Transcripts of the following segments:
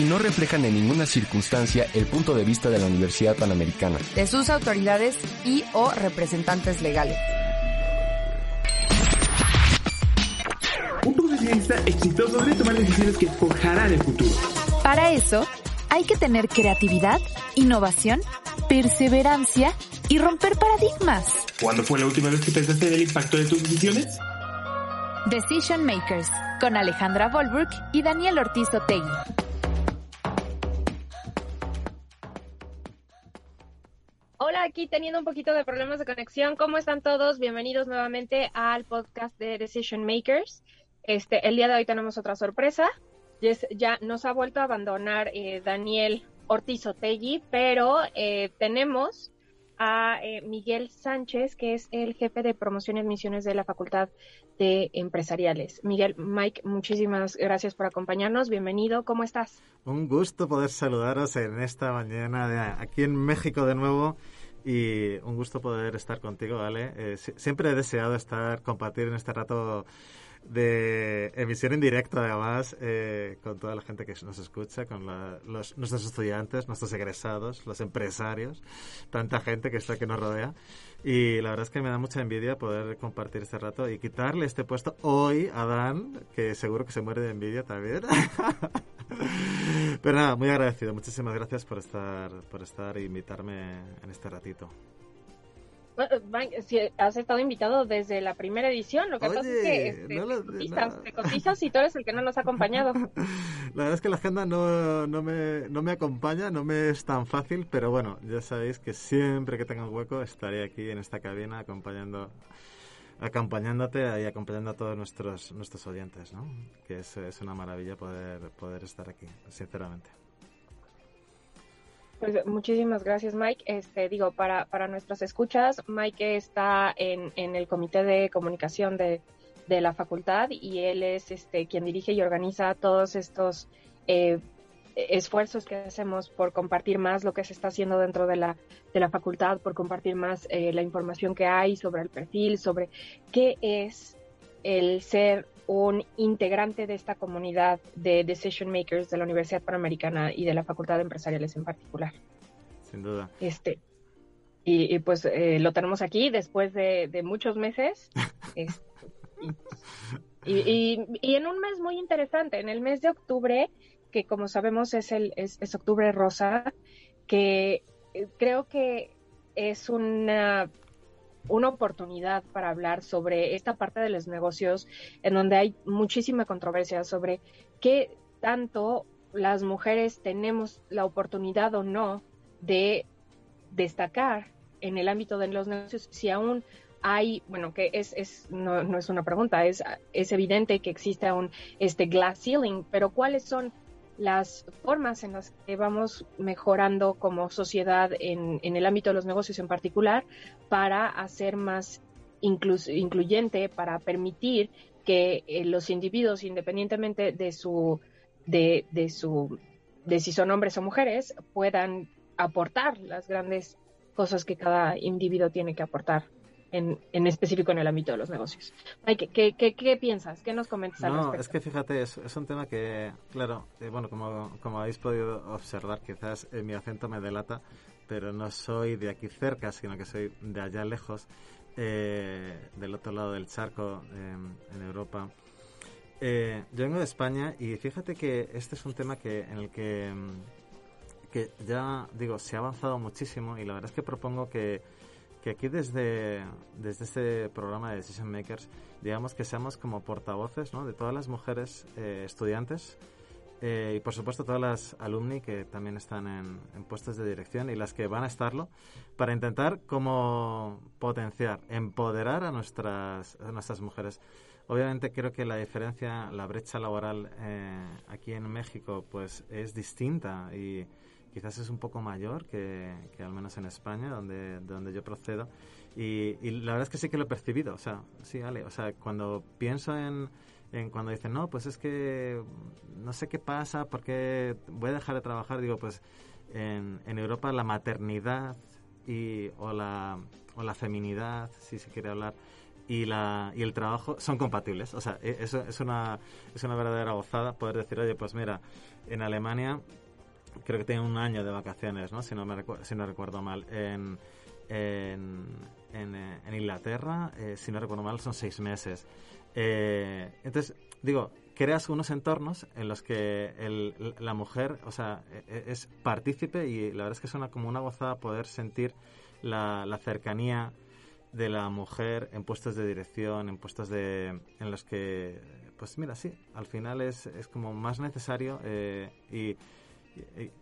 Y no reflejan en ninguna circunstancia el punto de vista de la Universidad Panamericana. De sus autoridades y o representantes legales. Un profesionista exitoso debe tomar decisiones que forjarán el futuro. Para eso, hay que tener creatividad, innovación, perseverancia y romper paradigmas. ¿Cuándo fue la última vez que pensaste en el impacto de tus decisiones? Decision Makers, con Alejandra Volbrook y Daniel Ortiz Otegui. Hola, aquí teniendo un poquito de problemas de conexión. ¿Cómo están todos? Bienvenidos nuevamente al podcast de Decision Makers. Este, el día de hoy tenemos otra sorpresa. Ya, nos ha vuelto a abandonar eh, Daniel Ortiz Otegui, pero eh, tenemos a eh, Miguel Sánchez, que es el jefe de promoción y admisiones de la Facultad de Empresariales. Miguel, Mike, muchísimas gracias por acompañarnos. Bienvenido. ¿Cómo estás? Un gusto poder saludaros en esta mañana de aquí en México de nuevo y un gusto poder estar contigo, ¿vale? Eh, siempre he deseado estar, compartir en este rato de emisión en directo, además, eh, con toda la gente que nos escucha, con los, nuestros estudiantes, nuestros egresados, los empresarios, tanta gente que está que nos rodea. Y la verdad es que me da mucha envidia poder compartir este rato y quitarle este puesto hoy a Dan, que seguro que se muere de envidia también. Pero nada, muy agradecido. Muchísimas gracias por estar, por estar e invitarme en este ratito. Si has estado invitado desde la primera edición, lo que pasa es que este, te, cotizas, y tú eres el que no nos ha acompañado. La verdad es que la agenda no, no, me, no me acompaña, no me es tan fácil, pero bueno, ya sabéis que siempre que tenga un hueco estaré aquí en esta cabina acompañando acompañándote y acompañando a todos nuestros nuestros oyentes, ¿no? Que es, es una maravilla poder, poder estar aquí, sinceramente. Pues muchísimas gracias, Mike. Este, digo, para, para nuestras escuchas, Mike está en, en el comité de comunicación de, de, la facultad y él es este, quien dirige y organiza todos estos eh, esfuerzos que hacemos por compartir más lo que se está haciendo dentro de la, de la facultad, por compartir más eh, la información que hay sobre el perfil, sobre qué es el ser un integrante de esta comunidad de decision makers de la Universidad Panamericana y de la Facultad de Empresariales en particular. Sin duda. Este, y, pues eh, lo tenemos aquí después de, muchos meses. y, en un mes muy interesante, en el mes de octubre, que como sabemos es, el, es octubre rosa, que eh, creo que es una una oportunidad para hablar sobre esta parte de los negocios en donde hay muchísima controversia sobre qué tanto las mujeres tenemos la oportunidad o no de destacar en el ámbito de los negocios si aún hay, bueno, que es, es no, no es una pregunta, es, es evidente que existe aún este glass ceiling, pero ¿cuáles son las formas en las que vamos mejorando como sociedad en, el ámbito de los negocios en particular para hacer más incluyente, para permitir que eh, los individuos, independientemente de su, de, de su, de si son hombres o mujeres, puedan aportar las grandes cosas que cada individuo tiene que aportar en, en, específico en el ámbito de los negocios. Mike, ¿qué, qué, qué piensas? ¿Qué nos comentas al No, es que fíjate, es, es un tema que, claro, eh, bueno, como, como habéis podido observar, quizás eh, mi acento me delata, pero no soy de aquí cerca, sino que soy de allá lejos, eh, del otro lado del charco, en Europa. yo vengo de España y fíjate que este es un tema que en el que que ya, digo, se ha avanzado muchísimo y la verdad es que propongo que, que aquí desde, desde este programa de Decision Makers, digamos que seamos como portavoces ¿no? de todas las mujeres eh, estudiantes eh, y por supuesto todas las alumni que también están en, en, puestos de dirección y las que van a estarlo para intentar como potenciar, empoderar a nuestras, a nuestras mujeres. Obviamente creo que la diferencia, la brecha laboral eh, aquí en México pues es distinta y quizás es un poco mayor que, que al menos en España, donde, de donde yo procedo. Y, y, la verdad es que sí que lo he percibido. O sea, sí, Ale, o sea, cuando pienso en, en cuando dicen, no, pues es que no sé qué pasa, porque voy a dejar de trabajar, digo, pues en, en Europa la maternidad y, o, la, o la feminidad, si se quiere hablar, y, la, y el trabajo son compatibles. O sea, e, eso es una, es una verdadera gozada poder decir, oye, pues mira, en Alemania creo que tienen un año de vacaciones, ¿no? Si no, me si recuerdo mal. En, en, en, en Inglaterra, eh, si no recuerdo mal, son seis meses. Eh, entonces, digo, creas unos entornos en los que el, la mujer, o sea, e, es partícipe y la verdad es que es una, como una gozada poder sentir la, la cercanía de la mujer en puestos de dirección, en puestos de, en los que, pues mira, sí, al final es, es como más necesario eh, y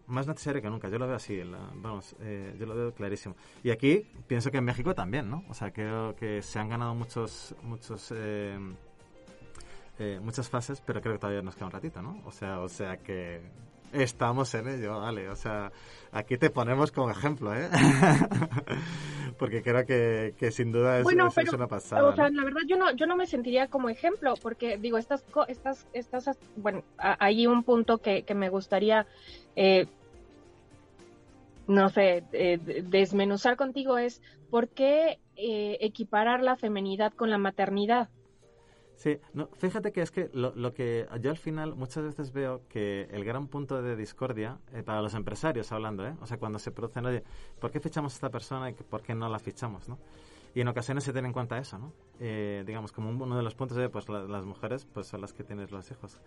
más necesario que nunca. Yo lo veo así, vamos, eh, yo lo veo clarísimo. Y aquí pienso que en México también, ¿no? O sea, creo que se han ganado muchos, muchos, eh, eh, muchas fases, pero creo que todavía nos queda un ratito, ¿no? O sea, o sea que estamos en ello, vale. O sea, aquí te ponemos como ejemplo, ¿eh? porque creo que, que sin duda es, bueno, es, pero, es, una pasada. O sea, ¿no? la verdad yo no, yo no me sentiría como ejemplo, porque digo, estas, estas, estas, bueno, hay un punto que, que me gustaría, eh, no sé, eh, desmenuzar contigo es por qué eh, equiparar la feminidad con la maternidad. Sí, no, fíjate que es que lo, lo, que yo al final muchas veces veo que el gran punto de discordia, eh, para los empresarios hablando, ¿eh? o sea, cuando se producen, oye, ¿por qué fichamos a esta persona y por qué no la fichamos? ¿no? Y en ocasiones se tiene en cuenta eso, ¿no? Eh, digamos, como uno de los puntos de, pues la, las mujeres pues son las que tienen los hijos.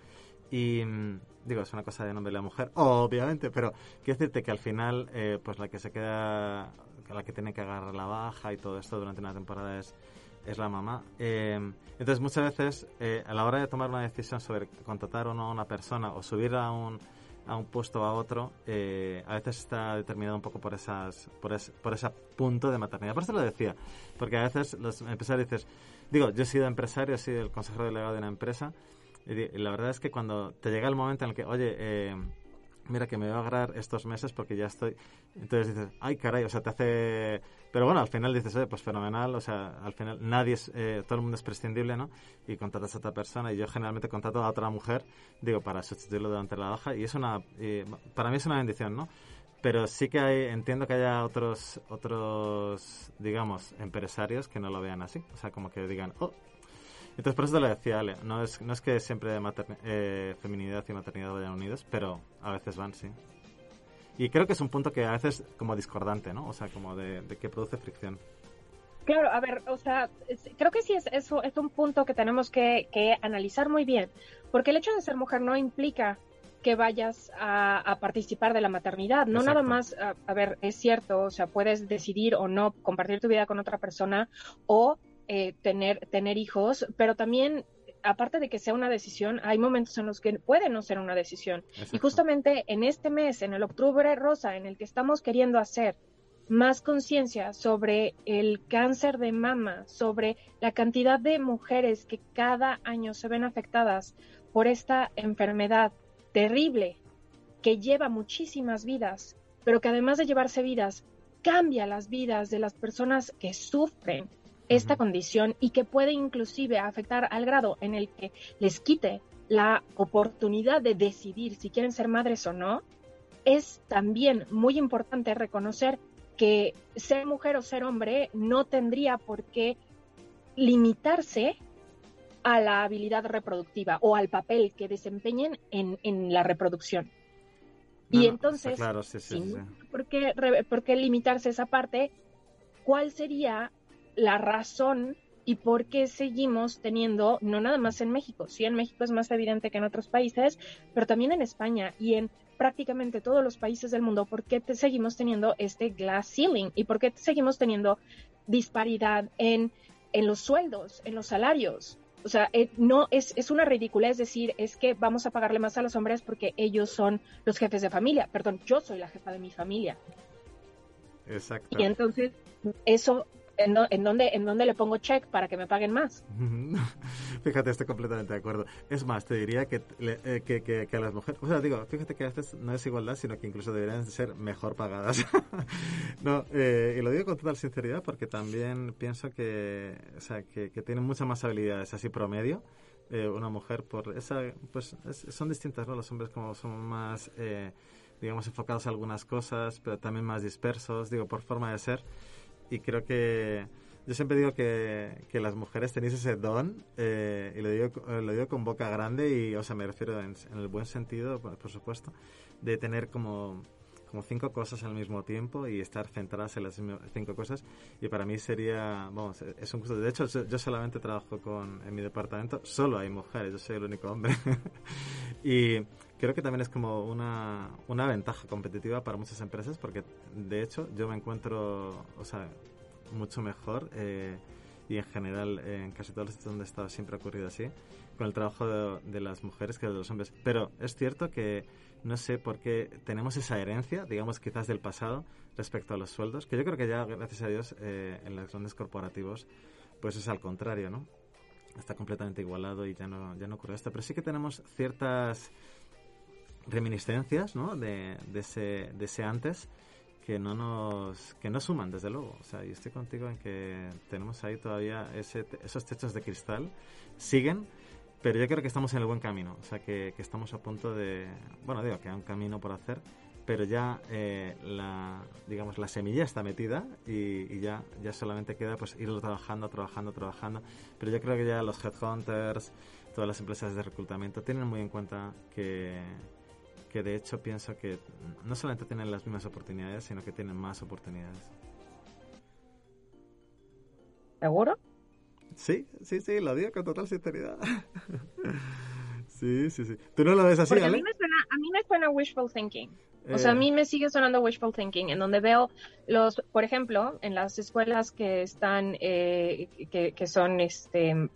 Y mmm, digo, es una cosa de nombre de la mujer, obviamente, pero quiero decirte que al final, eh, pues la que se queda, la que tiene que agarrar la baja y todo esto durante una temporada es es la mamá. Eh, entonces, muchas veces, eh, a la hora de tomar una decisión sobre contratar o no a una persona o subir a un, a un puesto o a otro, eh, a veces está determinado un poco por, esas, por, es, por ese punto de maternidad. Por eso lo decía, porque a veces los empresarios dices, digo, yo he sido empresario, he sido el consejero delegado de una empresa, y, la verdad es que cuando te llega el momento en el que, oye, mira que me va a agarrar estos meses porque ya estoy. Entonces dices, ay caray, o sea, te hace. Pero bueno, al final dices, oye, pues fenomenal, o sea, al final nadie es, eh, todo el mundo es prescindible, ¿no? Y contratas a otra persona y yo generalmente contrato a otra mujer, digo, para sustituirlo durante la baja y es una. Para mí es una bendición, ¿no? Pero sí que hay, entiendo que haya otros, otros, digamos, empresarios que no lo vean así. O sea, como que digan, oh, entonces, por eso te lo decía, Ale, no es, no es que siempre eh, feminidad y maternidad vayan unidos, pero a veces van, sí. Y creo que es un punto que a veces como discordante, ¿no? O sea, como de, de que produce fricción. Claro, a ver, o sea, creo que sí es, eso es un punto que tenemos que, que, analizar muy bien, porque el hecho de ser mujer no implica que vayas a, a participar de la maternidad, no Exacto. nada más, a, a, ver, es cierto, o sea, puedes decidir o no compartir tu vida con otra persona o eh, tener, tener hijos, pero también aparte de que sea una decisión, hay momentos en los que puede no ser una decisión. Exacto. Y justamente en este mes, en el octubre rosa, en el que estamos queriendo hacer más conciencia sobre el cáncer de mama, sobre la cantidad de mujeres que cada año se ven afectadas por esta enfermedad terrible que lleva muchísimas vidas, pero que además de llevarse vidas, cambia las vidas de las personas que sufren esta condición y que puede inclusive afectar al grado en el que les quite la oportunidad de decidir si quieren ser madres o no, es también muy importante reconocer que ser mujer o ser hombre no tendría por qué limitarse a la habilidad reproductiva o al papel que desempeñen en, en la reproducción. No, y entonces, claro, sí, sí, sí. ¿por, qué, ¿por qué limitarse esa parte? ¿Cuál sería la razón y por qué seguimos teniendo, no nada más en México, sí en México es más evidente que en otros países, pero también en España y en prácticamente todos los países del mundo, ¿por qué te seguimos teniendo este glass ceiling? ¿Y por qué seguimos teniendo disparidad en, en los sueldos, en los salarios? O sea, eh, no es, es una ridiculez decir es que vamos a pagarle más a los hombres porque ellos son los jefes de familia. Perdón, yo soy la jefa de mi familia. Exacto. Y entonces, eso ¿En, en, dónde, ¿En dónde le pongo check para que me paguen más? fíjate, estoy completamente de acuerdo. Es más, te diría que, eh, que, que, que, a las mujeres, o sea, digo, fíjate que a veces no es igualdad, sino que incluso deberían ser mejor pagadas. no, eh, y lo digo con total sinceridad porque también pienso que, o sea, que, que tienen muchas más habilidades así promedio. Eh, una mujer por esa, pues son distintas, ¿no? Los hombres como son más, eh, digamos, enfocados a algunas cosas, pero también más dispersos, digo, por forma de ser y creo que yo siempre digo que, que las mujeres tenéis ese don eh, y lo digo, lo digo con boca grande y, o sea, me refiero en, el buen sentido, por, supuesto, de tener como, como cinco cosas al mismo tiempo y estar centradas en las cinco cosas y para mí sería, vamos, es un gusto. De hecho, yo solamente trabajo con, en mi departamento, solo hay mujeres, yo soy el único hombre. y creo que también es como una, una ventaja competitiva para muchas empresas porque de hecho yo me encuentro, o sea, mucho mejor eh, y en general en casi todos los sitios donde he estado siempre ha ocurrido así con el trabajo de, las mujeres que de los hombres. Pero es cierto que no sé por qué tenemos esa herencia, digamos quizás del pasado respecto a los sueldos, que yo creo que ya gracias a Dios eh, en los grandes corporativos pues es al contrario, ¿no? Está completamente igualado y ya no, ya no ocurre esto. Pero sí que tenemos ciertas reminiscencias ¿no? de, de, ese, de ese antes que no nos que no suman desde luego o sea yo estoy contigo en que tenemos ahí todavía esos techos de cristal siguen pero yo creo que estamos en el buen camino o sea que, estamos a punto de bueno digo que hay un camino por hacer pero ya eh, la digamos la semilla está metida y, y, ya ya solamente queda pues irlo trabajando trabajando trabajando pero yo creo que ya los headhunters todas las empresas de reclutamiento tienen muy en cuenta que que de hecho pienso que no solamente tienen las mismas oportunidades, sino que tienen más oportunidades. ¿Seguro? Sí, sí, sí, lo digo con total sinceridad. sí, sí, sí. ¿Tú no lo ves así, Porque a mí, me suena, a mí me suena wishful thinking. O sea, a mí eh. me sigue sonando wishful thinking, en donde veo los, por ejemplo, en las escuelas que están, eh, que, que, son este,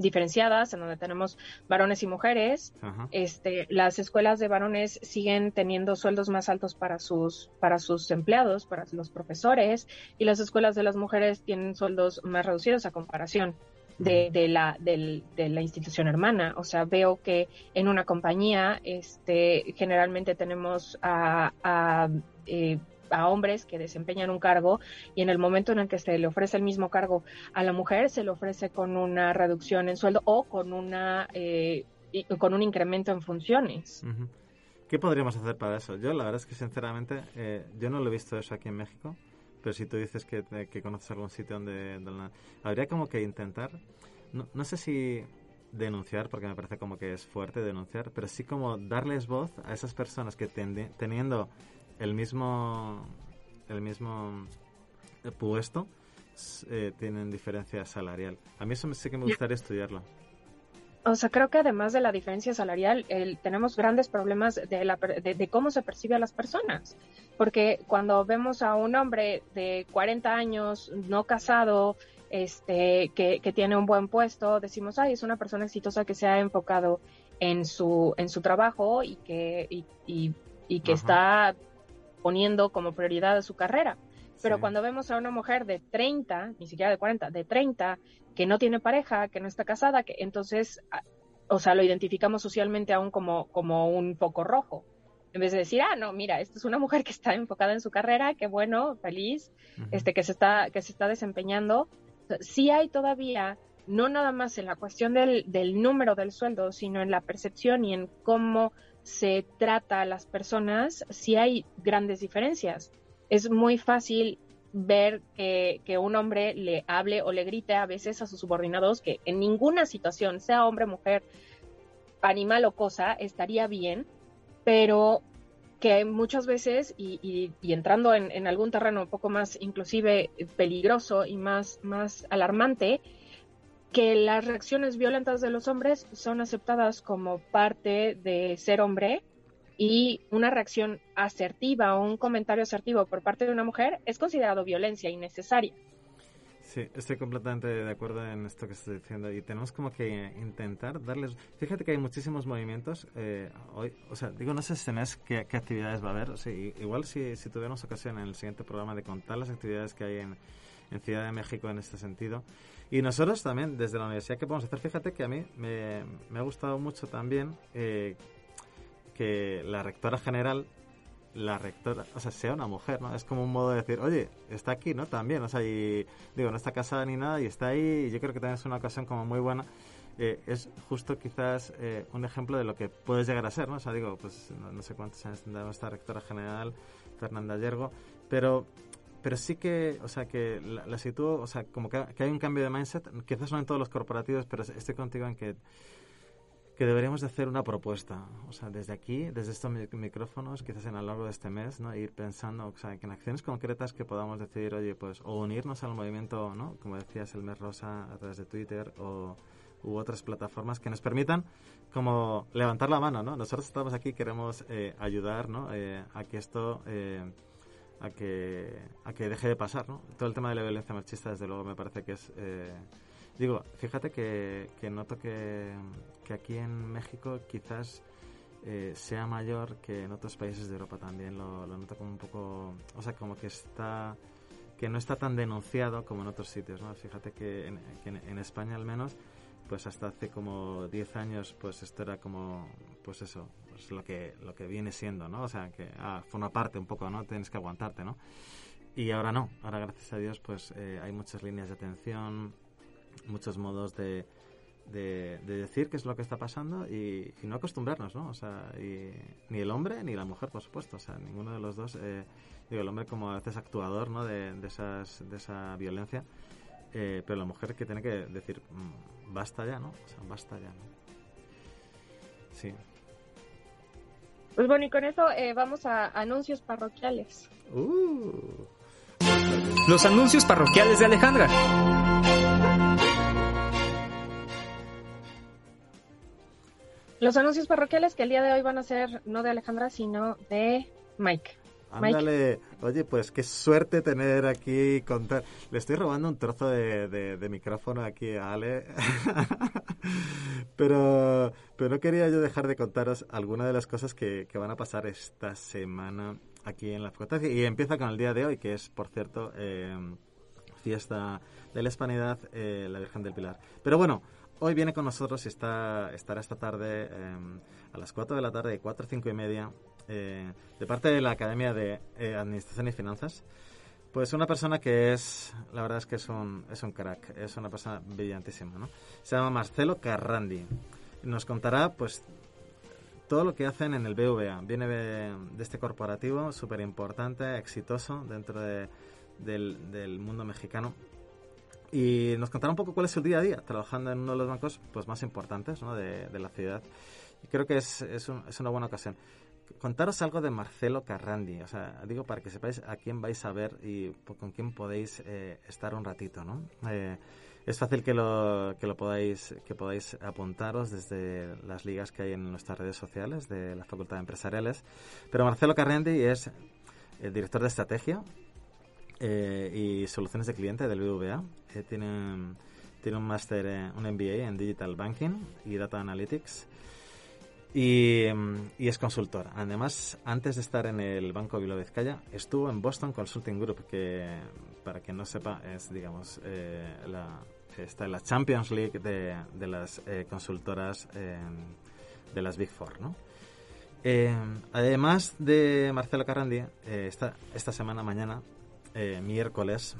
diferenciadas, en donde tenemos varones y mujeres. Este, las escuelas de varones siguen teniendo sueldos más altos para sus, para sus empleados, para los profesores, y las escuelas de las mujeres tienen sueldos más reducidos a comparación. De, de, la, de, la institución hermana. O sea, veo que en una compañía este, generalmente tenemos a, a eh, a hombres que desempeñan un cargo y en el momento en el que se le ofrece el mismo cargo a la mujer se le ofrece con una reducción en sueldo o con una eh, con un incremento en funciones. ¿Qué podríamos hacer para eso? Yo la verdad es que sinceramente eh, yo no lo he visto eso aquí en México, pero si tú dices que, eh, que conoces algún sitio donde, habría como que intentar, no, no sé si denunciar, porque me parece como que es fuerte denunciar, pero sí como darles voz a esas personas que teniendo el mismo, el mismo puesto eh, tienen diferencia salarial. A mí eso sí que me gustaría estudiarlo. O sea, creo que además de la diferencia salarial, tenemos grandes problemas de, la, de, cómo se percibe a las personas. Porque cuando vemos a un hombre de 40 años, no casado, este, que, que tiene un buen puesto, decimos, ay, es una persona exitosa que se ha enfocado en su, en su trabajo y que, y, y, que está poniendo como prioridad su carrera. Pero cuando vemos a una mujer de 30, ni siquiera de 40, de 30, que no tiene pareja, que no está casada, que entonces, o sea, lo identificamos socialmente aún como, como un foco rojo. En vez de decir, ah, no, mira, esta es una mujer que está enfocada en su carrera, qué bueno, feliz, este, que se está, que se está desempeñando. Sí hay todavía, no nada más en la cuestión del, del número del sueldo, sino en la percepción y en cómo se trata a las personas, si hay grandes diferencias. Es muy fácil ver que, un hombre le hable o le grite a veces a sus subordinados que en ninguna situación, sea hombre, mujer, animal o cosa, estaría bien, pero que muchas veces, y, entrando en, en, algún terreno un poco más inclusive peligroso y más, más alarmante, que las reacciones violentas de los hombres son aceptadas como parte de ser hombre y una reacción asertiva o un comentario asertivo por parte de una mujer es considerado violencia innecesaria. Sí, estoy completamente de acuerdo en esto que estás diciendo y tenemos como que intentar darles... Fíjate que hay muchísimos movimientos eh, hoy, o sea, digo, no sé este mes qué, actividades va a haber, o sea, igual si, si tuviéramos ocasión en el siguiente programa de contar las actividades que hay en Ciudad de México en este sentido. Y nosotros también, desde la universidad, ¿qué podemos hacer? Fíjate que a mí me, me ha gustado mucho también eh, que la rectora general la rectora, o sea, sea una mujer, ¿no? Es como un modo de decir, oye, está aquí, ¿no? También, o sea, y digo, no está casada ni nada y está ahí y yo creo que también es una ocasión como muy buena. Eh, es justo quizás eh, un ejemplo de lo que puedes llegar a ser, ¿no? O sea, digo, pues no, sé cuántos años tendrá nuestra rectora general, Fernanda Yergo, pero pero sí que, o sea, que la, la sitúo, o sea, como que, hay un cambio de mindset, quizás no en todos los corporativos, pero estoy contigo en que que deberíamos de hacer una propuesta, o sea, desde aquí, desde estos micrófonos, quizás en a lo largo de este mes, ¿no? Ir pensando, o sea, que en acciones concretas que podamos decir, oye, pues, o unirnos al movimiento, ¿no? Como decías, el mes rosa a través de Twitter o u otras plataformas que nos permitan como levantar la mano, ¿no? Nosotros estamos aquí, queremos eh, ayudar, ¿no? Eh, a que esto... Eh, a que, a que deje de pasar, ¿no? Todo el tema de la violencia machista, desde luego, me parece que es eh, Digo, fíjate que, que noto que, que, aquí en México quizás eh, sea mayor que en otros países de Europa también. Lo, lo, noto como un poco, o sea, como que está que no está tan denunciado como en otros sitios, ¿no? Fíjate que en, que en, España al menos, pues hasta hace como 10 años, pues esto era como, pues eso, pues lo que lo que viene siendo, ¿no? O sea, que ah, forma parte un poco, ¿no? Tienes que aguantarte, ¿no? Y ahora no, ahora gracias a Dios, pues eh, hay muchas líneas de atención, muchos modos de, de, decir qué es lo que está pasando y, no acostumbrarnos, ¿no? O sea, ni el hombre ni la mujer, por supuesto, o sea, ninguno de los dos, eh, digo, el hombre como a veces actuador, ¿no? De, de, esas, de esa violencia, eh, pero la mujer que tiene que decir, mm, basta ya, ¿no? O sea, basta ya, ¿no? Sí. Pues bueno, y con eso eh, vamos a anuncios parroquiales. Uh. Los anuncios parroquiales de Alejandra. Los anuncios parroquiales que el día de hoy van a ser no de Alejandra, sino de Mike. Ándale, oye, pues qué suerte tener aquí contar. Le estoy robando un trozo de, de, micrófono aquí a Ale, pero, pero no quería yo dejar de contaros algunas de las cosas que, que van a pasar esta semana aquí en la facultad. Y empieza con el día de hoy, que es, por cierto, eh, fiesta de la Hispanidad, eh, la Virgen del Pilar. Pero bueno, Hoy viene con nosotros y está, estará esta tarde em, a las 4 de la tarde, 4 o 5 y media, eh, de parte de la Academia de eh, Administración y Finanzas. Pues una persona que es, la verdad es que es un, crack, es una persona brillantísima, ¿no? Se llama Marcelo Carrandi. Nos contará, pues, todo lo que hacen en el BVA. Viene de, este corporativo súper importante, exitoso dentro de, del, mundo mexicano y nos contará un poco cuál es su día a día trabajando en uno de los bancos pues más importantes de, la ciudad. Y creo que es, es, una buena ocasión. Contaros algo de Marcelo Carrandi, o sea, digo para que sepáis a quién vais a ver y con quién podéis eh, estar un ratito, ¿no? Eh, es fácil que lo, que lo podáis, que podáis apuntaros desde las ligas que hay en nuestras redes sociales de la Facultad de Empresariales. Pero Marcelo Carrandi es el director de estrategia eh, y soluciones de cliente del BVA. Eh, tiene, tiene un máster, eh, un MBA en Digital Banking y Data Analytics. Y, y, es consultor. Además, antes de estar en el Banco Bilbao Vizcaya, estuvo en Boston Consulting Group, que para quien no sepa es, digamos, la, está en la Champions League de, de las consultoras de las Big Four, ¿no? además de Marcelo Carrandi, esta, esta semana, mañana, eh, miércoles,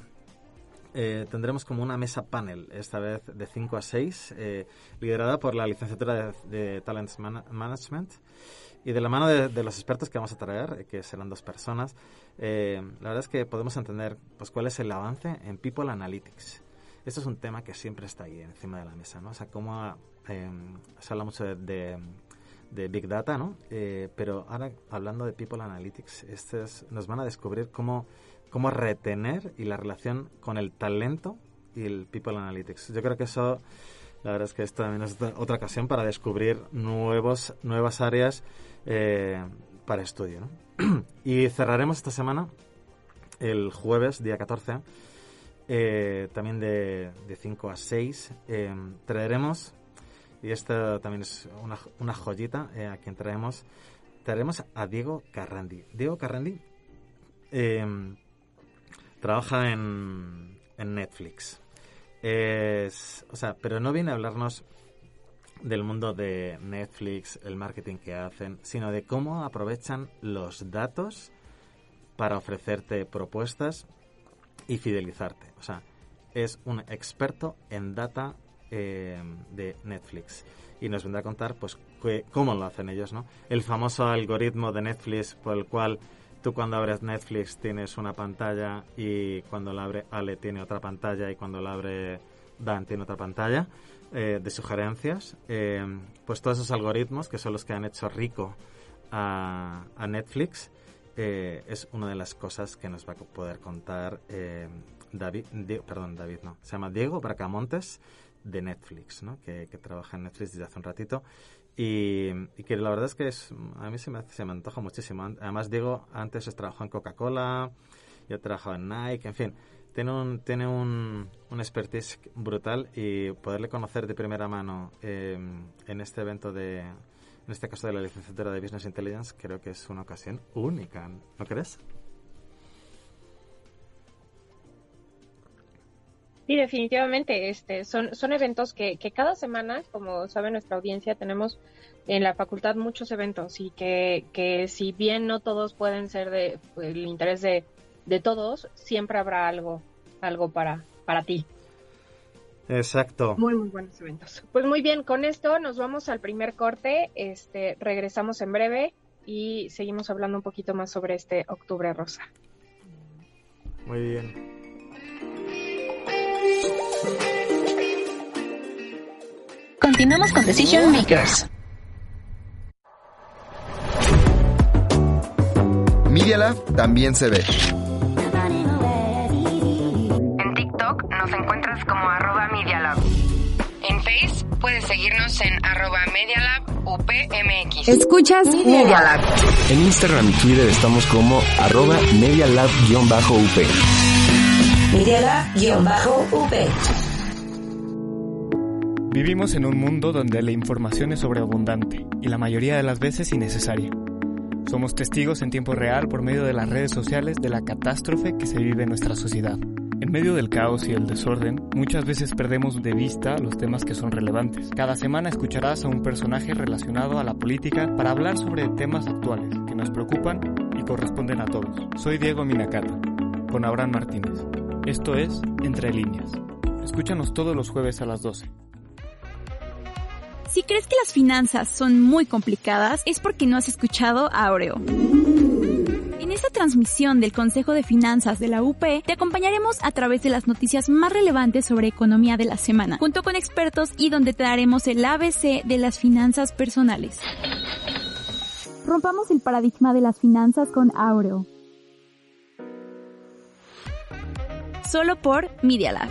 eh, tendremos como una mesa panel, esta vez de 5 a 6, eh, liderada por la licenciatura de, Talents Management y de la mano de, los expertos que vamos a traer, que serán dos personas. la verdad es que podemos entender pues, cuál es el avance en People Analytics. Esto es un tema que siempre está ahí encima de la mesa, ¿no? O sea, cómo se habla mucho de, de Big Data, ¿no? pero ahora, hablando de People Analytics, este nos van a descubrir cómo cómo retener y la relación con el talento y el People Analytics. Yo creo que eso, la verdad es que esto también es otra ocasión para descubrir nuevos, nuevas áreas eh, para estudio. y cerraremos esta semana, el jueves, día 14, eh, también de, de 5 a 6, eh, traeremos, y esta también es una, una joyita, eh, a quien traemos, traeremos a Diego Carrandi. Diego Carrandi eh, trabaja en, en Netflix. Es, o sea, pero no viene a hablarnos del mundo de Netflix, el marketing que hacen, sino de cómo aprovechan los datos para ofrecerte propuestas y fidelizarte. O sea, es un experto en data eh, de Netflix y nos vendrá a contar pues que- cómo lo hacen ellos, ¿no? El famoso algoritmo de Netflix por el cual tú cuando abres Netflix tienes una pantalla y cuando la abre Ale tiene otra pantalla y cuando la abre Dan tiene otra pantalla eh, de sugerencias. Eh, pues todos esos algoritmos que son los que han hecho rico a, Netflix eh, es una de las cosas que nos va a poder contar David, perdón, David no, se llama Diego Bracamontes de Netflix, ¿no? que, que trabaja en Netflix desde hace un ratito y, que la verdad es que es, a mí se me, se me antoja muchísimo. Además, Diego antes trabajó en Coca-Cola, ya trabajado en Nike, en fin, tiene un, tiene un, un expertise brutal y poderle conocer de primera mano eh, en este evento de, en este caso de la licenciatura de Business Intelligence, creo que es una ocasión única, ¿no crees? Sí, definitivamente. Este, son, son eventos que, que cada semana, como sabe nuestra audiencia, tenemos en la facultad muchos eventos y que, que si bien no todos pueden ser de el interés de, de todos, siempre habrá algo, algo para, para ti. Exacto. Muy, muy buenos eventos. Pues muy bien, con esto nos vamos al primer corte. Este, regresamos en breve y seguimos hablando un poquito más sobre este octubre rosa. Muy bien. Continuamos con Decision Makers. Media Lab también se ve. En TikTok nos encuentras como arroba Media Lab. En Face puedes seguirnos en arroba Media Lab UPMX. Escuchas Media Lab. En Instagram y Twitter estamos como arroba medialab-up. Media Lab-UP. Vivimos en un mundo donde la información es sobreabundante y la mayoría de las veces innecesaria. Somos testigos en tiempo real por medio de las redes sociales de la catástrofe que se vive en nuestra sociedad. En medio del caos y el desorden, muchas veces perdemos de vista los temas que son relevantes. Cada semana escucharás a un personaje relacionado a la política para hablar sobre temas actuales que nos preocupan y corresponden a todos. Soy Diego Minacata, con Abraham Martínez. Esto es Entre Líneas. Escúchanos todos los jueves a las 12. Si crees que las finanzas son muy complicadas, es porque no has escuchado a Aureo. En esta transmisión del Consejo de Finanzas de la UP, te acompañaremos a través de las noticias más relevantes sobre economía de la semana, junto con expertos y donde te daremos el ABC de las finanzas personales. Rompamos el paradigma de las finanzas con Aureo. Solo por Media Lab.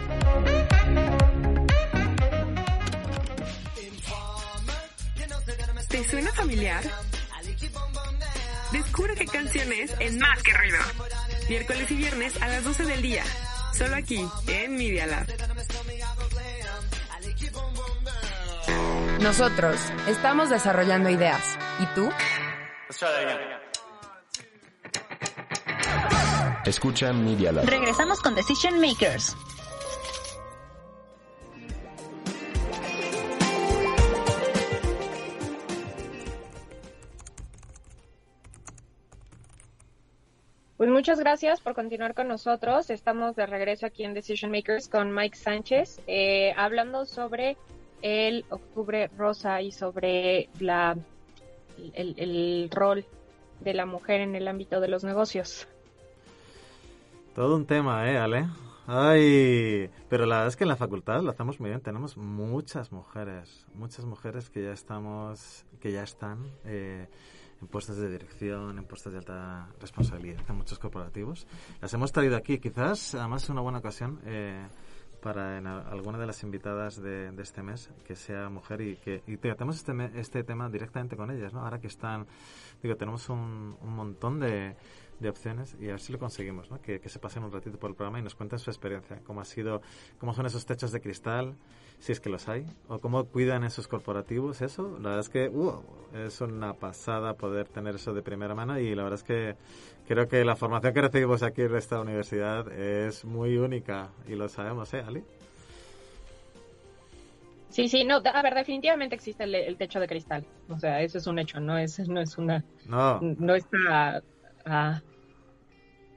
¿Te suena familiar? Descubre qué canciones en Más que Ruido. Miércoles y viernes a las 12 del día. Solo aquí, en Media Lab. Nosotros estamos desarrollando ideas. ¿Y tú? Escucha Media Lab. Regresamos con Decision Makers. Pues muchas gracias por continuar con nosotros. Estamos de regreso aquí en Decision Makers con Mike Sánchez, eh, hablando sobre el octubre rosa y sobre la el, el rol de la mujer en el ámbito de los negocios. Todo un tema, ¿eh, Ale? Ay, pero la verdad es que en la facultad lo hacemos muy bien. Tenemos muchas mujeres, muchas mujeres que ya estamos, que ya están eh, en puestos de dirección, en puestos de alta responsabilidad en muchos corporativos. Las hemos traído aquí, quizás, además es una buena ocasión eh, para en a- alguna de las invitadas de, de este mes que sea mujer y que y tratemos este, este tema directamente con ellas, ¿no? Ahora que están, digo, tenemos un, un montón de, de opciones y a ver si lo conseguimos, ¿no? Que, que se pasen un ratito por el programa y nos cuenten su experiencia, cómo ha sido, cómo son esos techos de cristal, si es que los hay, o cómo cuidan esos corporativos, eso. La verdad es que uh, es una pasada poder tener eso de primera mano y la verdad es que creo que la formación que recibimos aquí en esta universidad es muy única y lo sabemos, ¿eh, Ali? Sí, sí, no, a ver, definitivamente existe el, el techo de cristal. O sea, eso es un hecho, no es, no es una, No. no está a,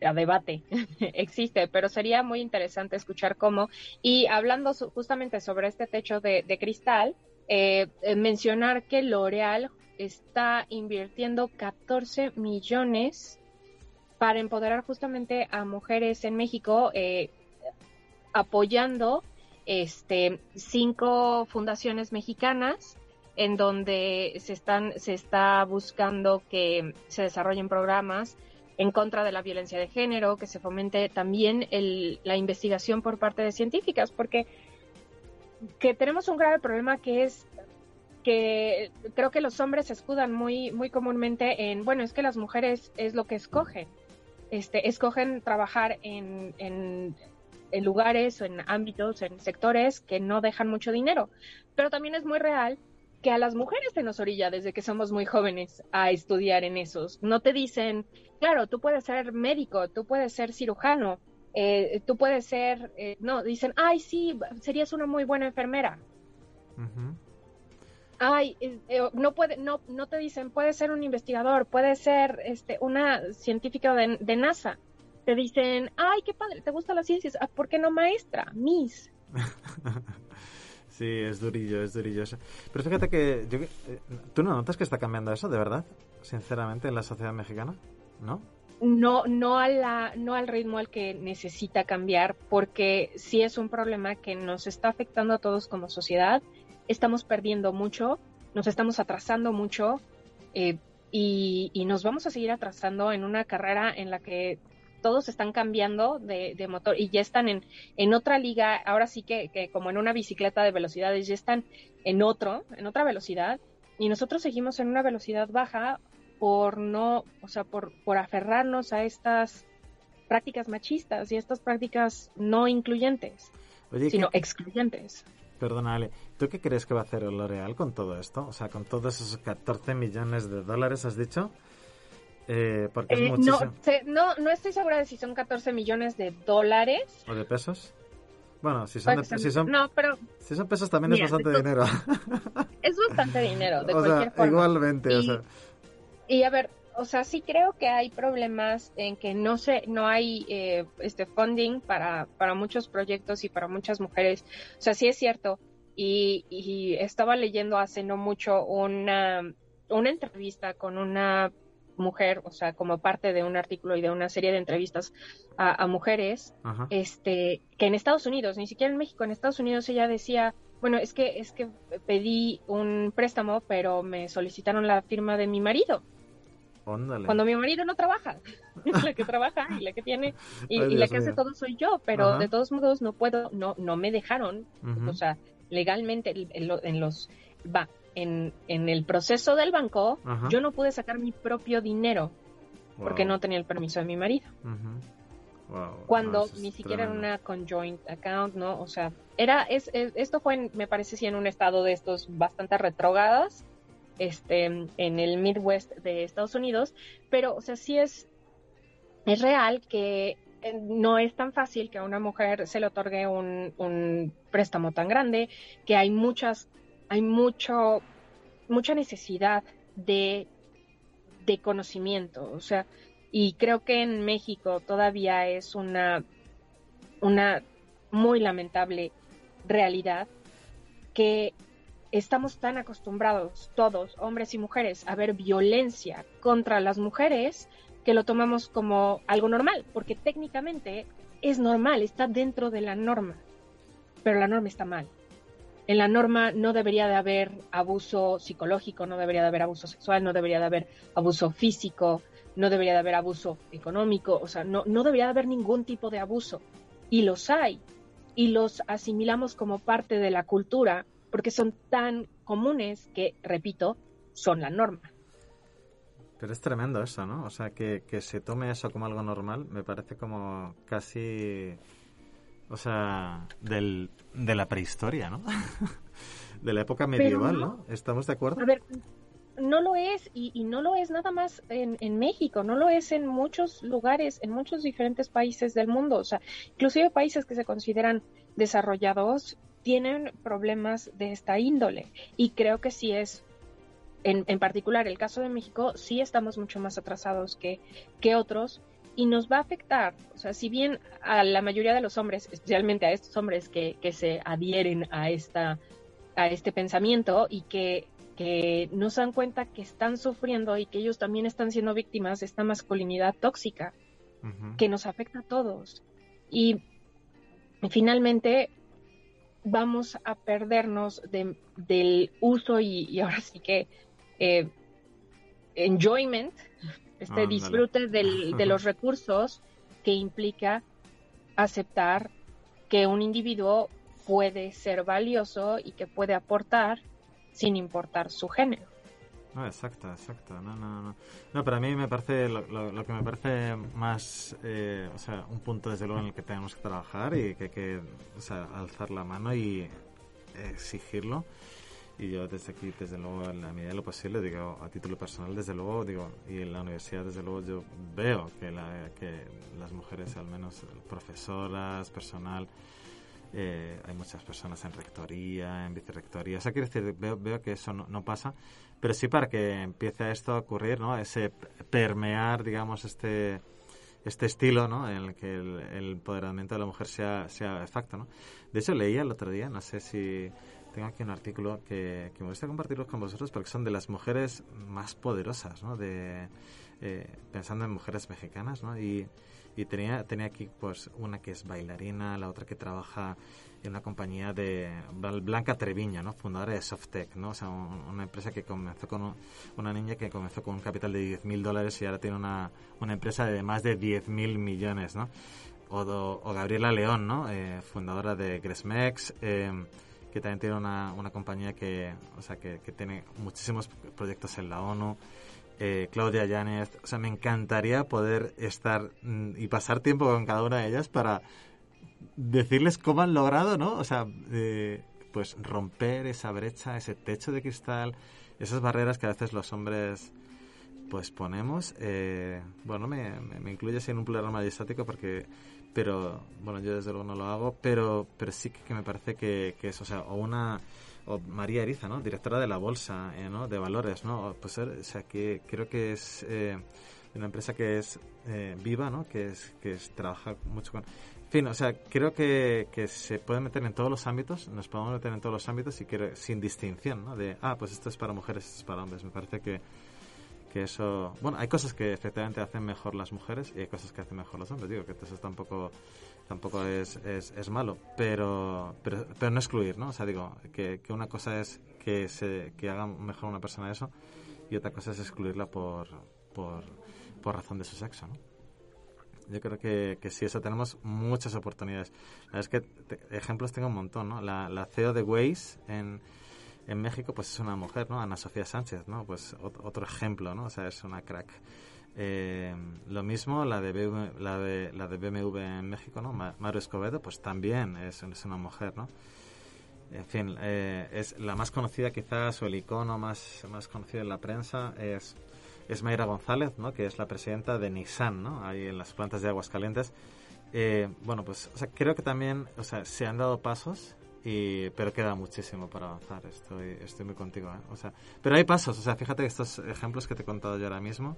a debate. existe, pero sería muy interesante escuchar cómo. Y hablando justamente sobre este techo de, de cristal, eh, eh, mencionar que L'Oreal está invirtiendo 14 millones para empoderar justamente a mujeres en México, eh, apoyando este cinco fundaciones mexicanas en donde se están se está buscando que se desarrollen programas en contra de la violencia de género, que se fomente también el, la investigación por parte de científicas, porque que tenemos un grave problema que es que creo que los hombres se escudan muy muy comúnmente en bueno es que las mujeres es lo que escogen este escogen trabajar en, en en lugares o en ámbitos, en sectores que no dejan mucho dinero. Pero también es muy real que a las mujeres se nos orilla desde que somos muy jóvenes a estudiar en esos. No te dicen, claro, tú puedes ser médico, tú puedes ser cirujano, eh, tú puedes ser, eh, no, dicen, ay, sí, serías una muy buena enfermera. Ay, eh, eh, no puede, no, no te dicen, puedes ser un investigador, puedes ser este, una científica de, de NASA te dicen, ay, qué padre, ¿te gustan las ciencias? Ah, ¿Por qué no maestra? Miss. Sí, es durillo, es durillo. Pero fíjate que yo, eh, tú no notas que está cambiando eso, de verdad, sinceramente, en la sociedad mexicana, ¿no? No, no, a la, no al ritmo al que necesita cambiar, porque sí es un problema que nos está afectando a todos como sociedad. Estamos perdiendo mucho, nos estamos atrasando mucho eh, y nos vamos a seguir atrasando en una carrera en la que todos están cambiando de, de, motor y ya están en, en otra liga, ahora sí que, que, como en una bicicleta de velocidades, ya están en otro, en otra velocidad, y nosotros seguimos en una velocidad baja por no, o sea, por, por aferrarnos a estas prácticas machistas y estas prácticas no incluyentes, Oye, sino excluyentes. Perdona, Ale, ¿tú qué crees que va a hacer L'Oreal con todo esto? O sea, con todos esos 14 millones de dólares, has dicho. Eh, porque eh, es muchísimo. No, se, no, no estoy segura de si son 14 millones de dólares. ¿O de pesos? Bueno, si son, de, son, si son, no, pero, si son pesos también mira, es bastante dinero. Es bastante dinero, de o cualquier sea, forma. Igualmente, y, o sea. Y a ver, o sea, sí creo que hay problemas en que no se, no hay eh, este funding para, para muchos proyectos y para muchas mujeres. O sea, sí es cierto. Y, y estaba leyendo hace no mucho una, una entrevista con una mujer, o sea, como parte de un artículo y de una serie de entrevistas a, a mujeres, Ajá. este, que en Estados Unidos, ni siquiera en México, en Estados Unidos ella decía, bueno, es que es que pedí un préstamo, pero me solicitaron la firma de mi marido. Óndale. Cuando mi marido no trabaja, la que trabaja y la que tiene y, Ay, y la que hace todo soy yo, pero Ajá. de todos modos no puedo, no, no me dejaron, o sea, legalmente en los va en, en el proceso del banco, Ajá. yo no pude sacar mi propio dinero porque no tenía el permiso de mi marido. Wow, Cuando no, ni siquiera era una conjoint account, ¿no? O sea, era, es, es- esto fue, en- me parece, sí, en un estado de estos bastante retrógradas, este, en el Midwest de Estados Unidos, pero, o sea, sí es, es real que eh, no es tan fácil que a una mujer se le otorgue un, un préstamo tan grande, que hay muchas, hay mucho, mucha necesidad de, de conocimiento, o sea, y creo que en México todavía es una, una muy lamentable realidad que estamos tan acostumbrados todos, hombres y mujeres, a ver violencia contra las mujeres que lo tomamos como algo normal, porque técnicamente es normal, está dentro de la norma, pero la norma está mal. En la norma no debería de haber abuso psicológico, no debería de haber abuso sexual, no debería de haber abuso físico, no debería de haber abuso económico, o sea, no, no debería de haber ningún tipo de abuso. Y los hay. y los asimilamos como parte de la cultura porque son tan comunes que, repito, son la norma. Pero es tremendo eso, ¿no? O sea, que, que se tome eso como algo normal me parece como casi, o sea, del, de la prehistoria, ¿no? de la época medieval, no, ¿Estamos de acuerdo? A ver, no lo es y, y no lo es nada más en, en, México, no lo es en muchos lugares, en muchos diferentes países del mundo. O sea, inclusive países que se consideran desarrollados tienen problemas de esta índole y creo que sí es en, en, particular el caso de México, sí estamos mucho más atrasados que, que otros y nos va a afectar. O sea, si bien a la mayoría de los hombres, especialmente a estos hombres que, que se adhieren a, esta, a este pensamiento y que, que no se dan cuenta que están sufriendo y que ellos también están siendo víctimas de esta masculinidad tóxica uh -huh. que nos afecta a todos. Y finalmente vamos a perdernos de, del uso y, y, ahora sí que eh, enjoyment, este disfrute del, de los recursos que implica aceptar que un individuo puede ser valioso y que puede aportar sin importar su género. No, exacto, exacto. No, no, no. No, pero a mí me parece, lo, lo, lo que me parece más, eh, o sea, un punto desde luego en el que tenemos que trabajar y que hay que, o sea, alzar la mano y exigirlo. Y yo desde aquí, desde luego, en la medida de lo posible, digo, a título personal, desde luego, digo, y en la universidad, desde luego, yo veo que, la, que las mujeres, al menos profesoras, personal, eh, hay muchas personas en rectoría, en vicerrectoría. O sea, quiero decir, veo, veo que eso no, no, pasa, pero sí para que empiece esto a ocurrir, ¿no? Ese permear, digamos, este este estilo, ¿no? En el que el, el empoderamiento de la mujer sea, sea facto, ¿no? De hecho, leía el otro día, no sé si tengo aquí un artículo que, que me gusta compartirlo con vosotros porque son de las mujeres más poderosas, ¿no? De, eh, pensando en mujeres mexicanas, ¿no? Y, y tenía, tenía aquí pues una que es bailarina, la otra que trabaja en una compañía de Blanca Treviña, ¿no? fundadora de Softec, ¿no? o sea, un, una empresa que comenzó con un, una niña que comenzó con un capital de 10 mil dólares y ahora tiene una, una empresa de más de 10 mil millones, ¿no? O, o, Gabriela León, ¿no? Eh, fundadora de Gresmex, eh, que también tiene una, una compañía que, o sea, que, que tiene muchísimos proyectos en la ONU. Eh, Claudia Yáñez, o sea, me encantaría poder estar mm, y pasar tiempo con cada una de ellas para decirles cómo han logrado, ¿no? O sea, eh, pues romper esa brecha, ese techo de cristal, esas barreras que a veces los hombres pues ponemos. Eh, bueno, me, me, me en un plural majestático porque, pero, bueno, yo desde luego no lo hago, pero, pero sí que, que me parece que, que es, o sea, o una o María Eriza, ¿no? Directora de la bolsa, eh, ¿no? De valores, ¿no? Pues, o sea, que creo que es eh, una empresa que es eh, viva, ¿no? Que es que trabaja mucho con. En fin, o sea, creo que, que se puede meter en todos los ámbitos, nos podemos meter en todos los ámbitos y quiero, sin distinción, ¿no? De, ah, pues esto es para mujeres, esto es para hombres. Me parece que, que eso... Bueno, hay cosas que efectivamente hacen mejor las mujeres y hay cosas que hacen mejor los hombres. Digo que eso tampoco tampoco es, es, es malo, pero, pero, pero no excluir, ¿no? O sea, digo, que, que una cosa es que, se, que haga mejor una persona eso y otra cosa es excluirla por, por, por razón de su sexo, ¿no? Yo creo que, que sí, eso tenemos muchas oportunidades. La verdad es que te, ejemplos tengo un montón, ¿no? La, la CEO de Waze en, en México, pues es una mujer, ¿no? Ana Sofía Sánchez, ¿no? Pues otro ejemplo, ¿no? O sea, es una crack. Eh, lo mismo la de, BMW, la de la de BMW en México, ¿no? Maru Escobedo, pues también es, es una mujer, ¿no? En fin, eh, es la más conocida quizás, o el icono más, más conocido en la prensa es, es Mayra González, ¿no? Que es la presidenta de Nissan, ¿no? Ahí en las plantas de Aguascalientes. Eh, bueno, pues o sea, creo que también, o sea, se han dado pasos, y, pero queda muchísimo para avanzar. Estoy, estoy muy contigo, ¿eh? O sea, pero hay pasos, o sea, fíjate que estos ejemplos que te he contado yo ahora mismo,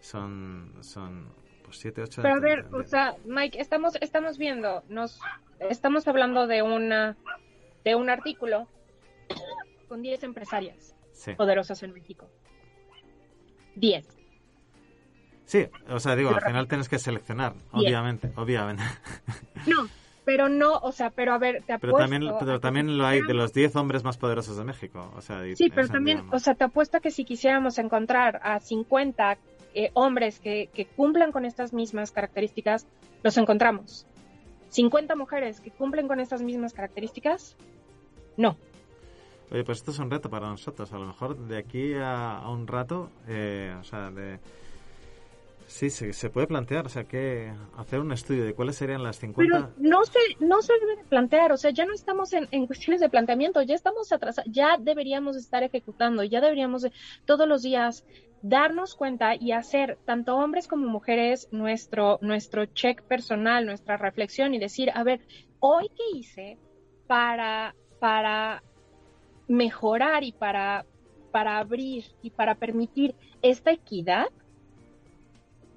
son, son pues siete, ocho. Pero a ver, o sea, Mike, estamos, estamos viendo, nos, estamos hablando de una, de un artículo con 10 empresarias sí. poderosas en México. 10. Sí, o sea, digo, al final tienes que seleccionar, obviamente, obviamente. No, pero no, o sea, pero a ver, te apuesto... Pero también, pero también lo hay de los 10 hombres más poderosos de México, o sea... Sí, pero también, o sea, te apuesto que si quisiéramos encontrar a 50 eh, hombres que, que, cumplan con estas mismas características, los encontramos. 50 mujeres que cumplen con estas mismas características, no. Oye, pues esto es un reto para nosotros. A lo mejor de aquí a, a un rato, eh, o sea, de... Sí, se, puede plantear, o sea, que hacer un estudio de cuáles serían las 50... Pero no se, no se debe de plantear, o sea, ya no estamos en, en cuestiones de planteamiento, ya estamos atrasados, ya deberíamos estar ejecutando, ya deberíamos de, todos los días darnos cuenta y hacer, tanto hombres como mujeres, nuestro, nuestro check personal, nuestra reflexión y decir, a ver, hoy qué hice para, para mejorar y para, para abrir y para permitir esta equidad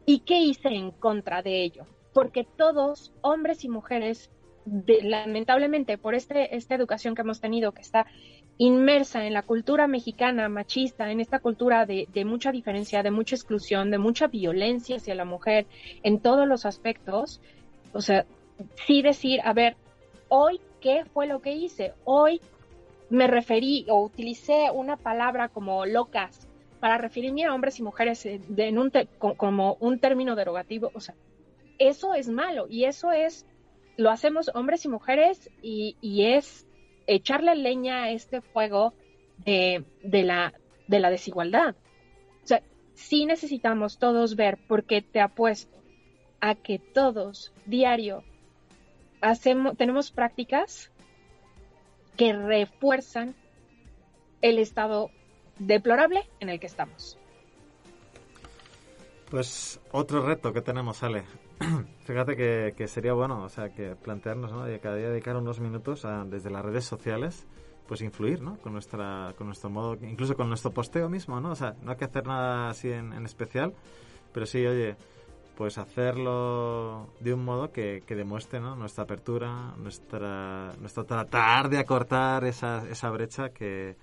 y qué hice en contra de ello. Porque todos, hombres y mujeres, lamentablemente por este, esta educación que hemos tenido que está inmersa en la cultura mexicana machista, en esta cultura de, de, mucha diferencia, de mucha exclusión, de mucha violencia hacia la mujer en todos los aspectos, o sea, sí decir, a ver, hoy, ¿qué fue lo que hice? Hoy me referí o utilicé una palabra como locas para referirme a hombres y mujeres como un término derogativo, o sea, eso es malo y eso es, lo hacemos hombres y mujeres y, y es echarle leña a este fuego de, de, la, de la desigualdad. O sea, sí necesitamos todos ver, porque te apuesto a que todos diario hacemos, tenemos prácticas que refuerzan el estado deplorable en el que estamos. Pues otro reto que tenemos, Ale. Fíjate que, que, sería bueno, o sea, que plantearnos, ¿no? De cada día dedicar unos minutos a, desde las redes sociales, pues influir, ¿no? Con nuestra, con nuestro modo, incluso con nuestro posteo mismo, ¿no? O sea, no hay que hacer nada así en, en especial, pero sí, oye, pues hacerlo de un modo que, que demuestre, ¿no? Nuestra apertura, nuestra, nuestro tratar de acortar esa, esa brecha que,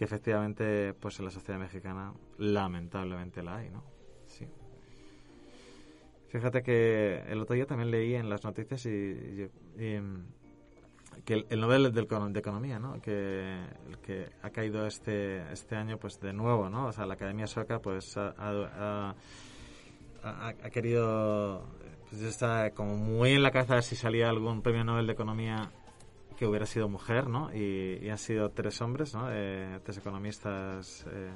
que efectivamente, pues en la sociedad mexicana, lamentablemente la hay, ¿no? Fíjate que el otro día también leí en las noticias y, y que el, el, Nobel del, de Economía, ¿no? Que, que ha caído este este año, pues de nuevo, ¿no? O sea, la Academia Sueca, pues ha, ha, querido, pues está como muy en la cabeza de si salía algún premio Nobel de Economía que hubiera sido mujer, ¿no? Y, han sido tres hombres, ¿no? Eh, tres economistas. Eh,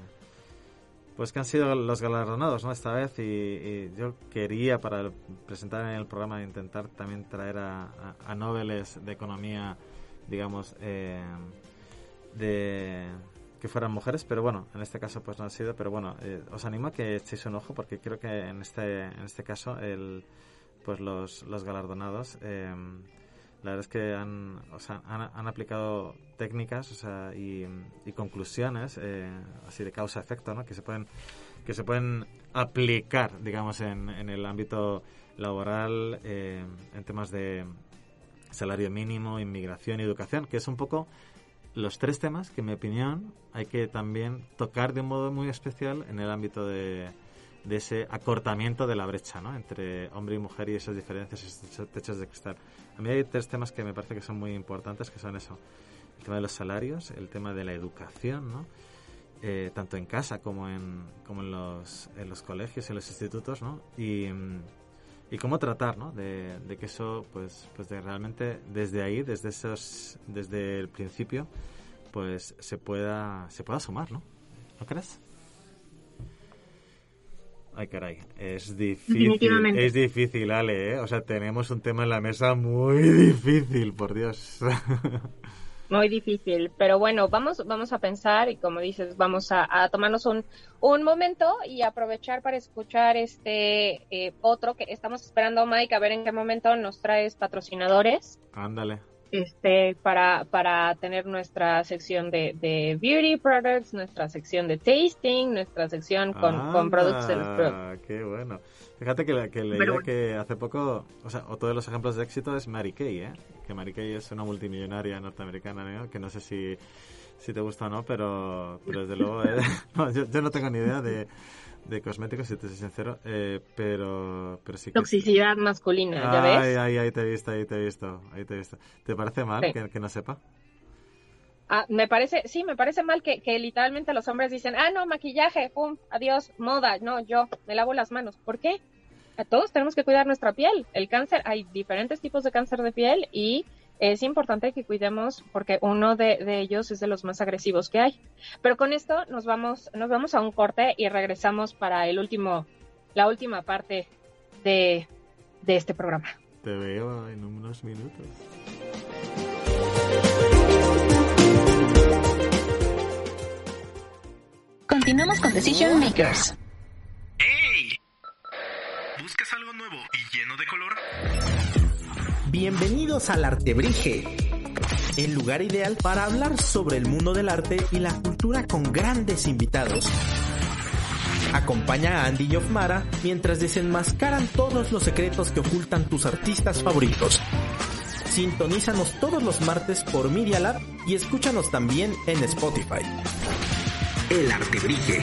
pues que han sido los galardonados, ¿no? Esta vez y, yo quería para presentar en el programa intentar también traer a, a, a Nobeles de economía, digamos, eh, de que fueran mujeres, pero bueno, en este caso pues no ha sido, pero bueno, eh, os animo a que echéis un ojo porque creo que en este en este caso el pues los, los galardonados eh, la verdad es que han, o sea, han, han, aplicado técnicas o sea, y, conclusiones eh, así de causa-efecto ¿no? que se pueden que se pueden aplicar digamos en, en el ámbito laboral eh, en temas de salario mínimo inmigración y educación que es un poco los tres temas que en mi opinión hay que también tocar de un modo muy especial en el ámbito de, de ese acortamiento de la brecha ¿no? entre hombre y mujer y esas diferencias, esos techos de cristal. A mí hay tres temas que me parece que son muy importantes, que son eso, el tema de los salarios, el tema de la educación, ¿no? Eh, tanto en casa como en, como en, los, en los colegios, en los institutos, ¿no? Y, y cómo tratar, ¿no? De, de, que eso, pues, pues de realmente desde ahí, desde esos, desde el principio, pues se pueda, se pueda sumar, ¿no? ¿No crees? Ay, caray, es difícil, es difícil, Ale, ¿eh? O sea, tenemos un tema en la mesa muy difícil, por Dios. Muy difícil, pero bueno, vamos, vamos a pensar y como dices, vamos a, a tomarnos un, un momento y aprovechar para escuchar este eh, otro que estamos esperando, Mike, a ver en qué momento nos traes patrocinadores. Ándale este, para, para tener nuestra sección de, de, beauty products, nuestra sección de tasting, nuestra sección con, ah, con productos de los qué bueno. Fíjate que, que leía bueno. que hace poco, o sea, otro de los ejemplos de éxito es Mary Kay, ¿eh? Que Mary Kay es una multimillonaria norteamericana, ¿no? Que no sé si, si te gusta o no, pero, pero desde luego, eh, no, yo, yo no tengo ni idea de de cosméticos, si te soy sincero, eh, pero, pero sí que... Toxicidad masculina, ¿ya ves? Ay, ay, ahí te he visto, ahí te he visto, ahí te he visto. ¿Te parece mal sí. que, que, no sepa? Ah, me parece, sí, me parece mal que, que, literalmente los hombres dicen, ah, no, maquillaje, pum, adiós, moda, no, yo me lavo las manos. ¿Por qué? todos tenemos que cuidar nuestra piel. El cáncer, hay diferentes tipos de cáncer de piel y es importante que cuidemos porque uno de, ellos es de los más agresivos que hay. Pero con esto nos vamos, nos vamos a un corte y regresamos para el último, la última parte de, de este programa. Te veo en unos minutos. Continuamos con Decision Makers. ¡Hey! ¿Buscas algo Bienvenidos al Artebrige, el lugar ideal para hablar sobre el mundo del arte y la cultura con grandes invitados. Acompaña a Andy y Ofmara mientras desenmascaran todos los secretos que ocultan tus artistas favoritos. Sintonízanos todos los martes por Media Lab y escúchanos también en Spotify. El Artebrige.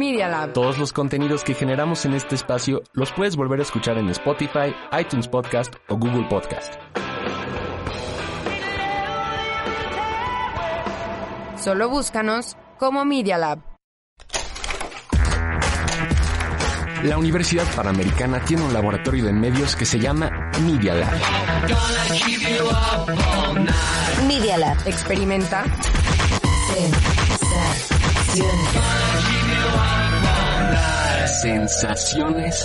Media Lab. Todos los contenidos que generamos en este espacio los puedes volver a escuchar en Spotify, iTunes Podcast o Google Podcast. Solo búscanos como Media Lab. La Universidad Panamericana tiene un laboratorio de medios que se llama Media Lab. Media Lab. Experimenta. Sensaciones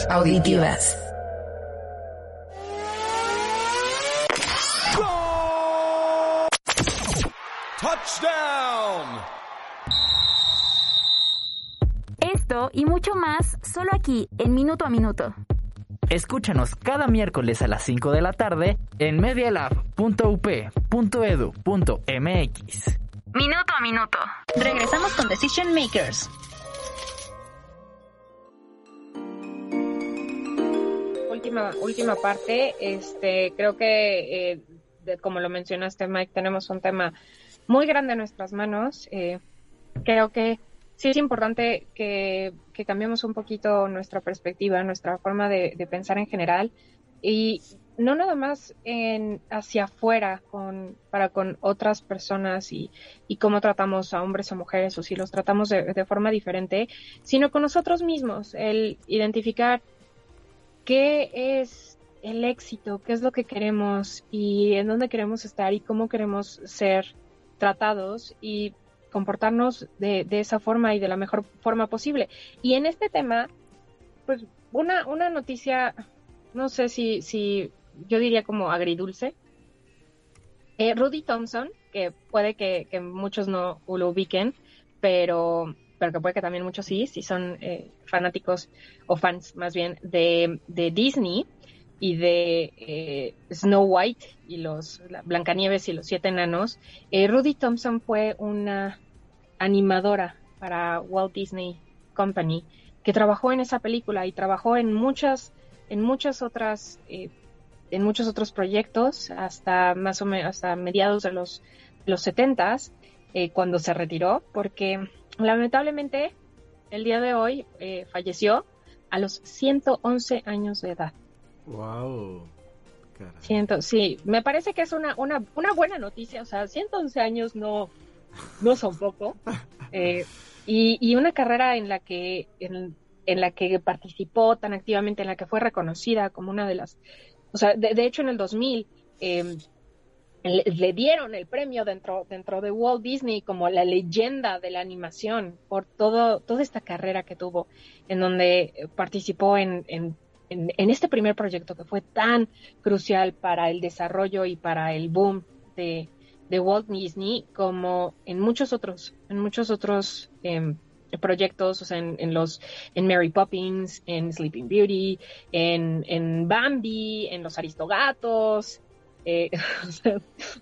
auditivas. Touchdown. Esto y mucho más solo aquí en Minuto a Minuto. Escúchanos cada miércoles a las 5 de la tarde en medialab.up.edu.mx. Minuto a minuto. Regresamos con Decision Makers. Última, última parte, este, creo que, eh, como lo mencionaste, Mike, tenemos un tema muy grande en nuestras manos. Eh, creo que sí es importante que, que, cambiemos un poquito nuestra perspectiva, nuestra forma de, de pensar en general. Y no nada más en hacia afuera con para con otras personas y, y cómo tratamos a hombres o mujeres o si los tratamos de, de, forma diferente, sino con nosotros mismos, el identificar qué es el éxito, qué es lo que queremos y en dónde queremos estar y cómo queremos ser tratados y comportarnos de, de esa forma y de la mejor forma posible. Y en este tema, pues una, una noticia, no sé si, si yo diría como agridulce. Eh, Rudy Thompson, que puede que, que, muchos no lo ubiquen, pero, pero que puede que también muchos sí, si son eh, fanáticos o fans más bien de, de Disney y de eh, Snow White y los Blancanieves y los Siete Enanos. Eh, Rudy Thompson fue una animadora para Walt Disney Company que trabajó en esa película y trabajó en muchas en muchas otras eh, en muchos otros proyectos hasta más o menos hasta mediados de los, los 70 eh, cuando se retiró, porque lamentablemente el día de hoy eh, falleció a los 111 años de edad. ¡Wow! Siento, sí, me parece que es una, una, una buena noticia, o sea, 111 años no, no son poco. Eh, y, y, una carrera en la que en, en la que participó tan activamente, en la que fue reconocida como una de las o sea, de, de hecho en el 2000 eh, le, dieron el premio dentro, dentro de Walt Disney como la leyenda de la animación por todo, toda esta carrera que tuvo, en donde participó en, en, en, este primer proyecto que fue tan crucial para el desarrollo y para el boom de, de Walt Disney como en muchos otros, en muchos otros eh, proyectos, o sea, en, en, los, en Mary Poppins, en Sleeping Beauty, en, en Bambi, en los Aristogatos, eh,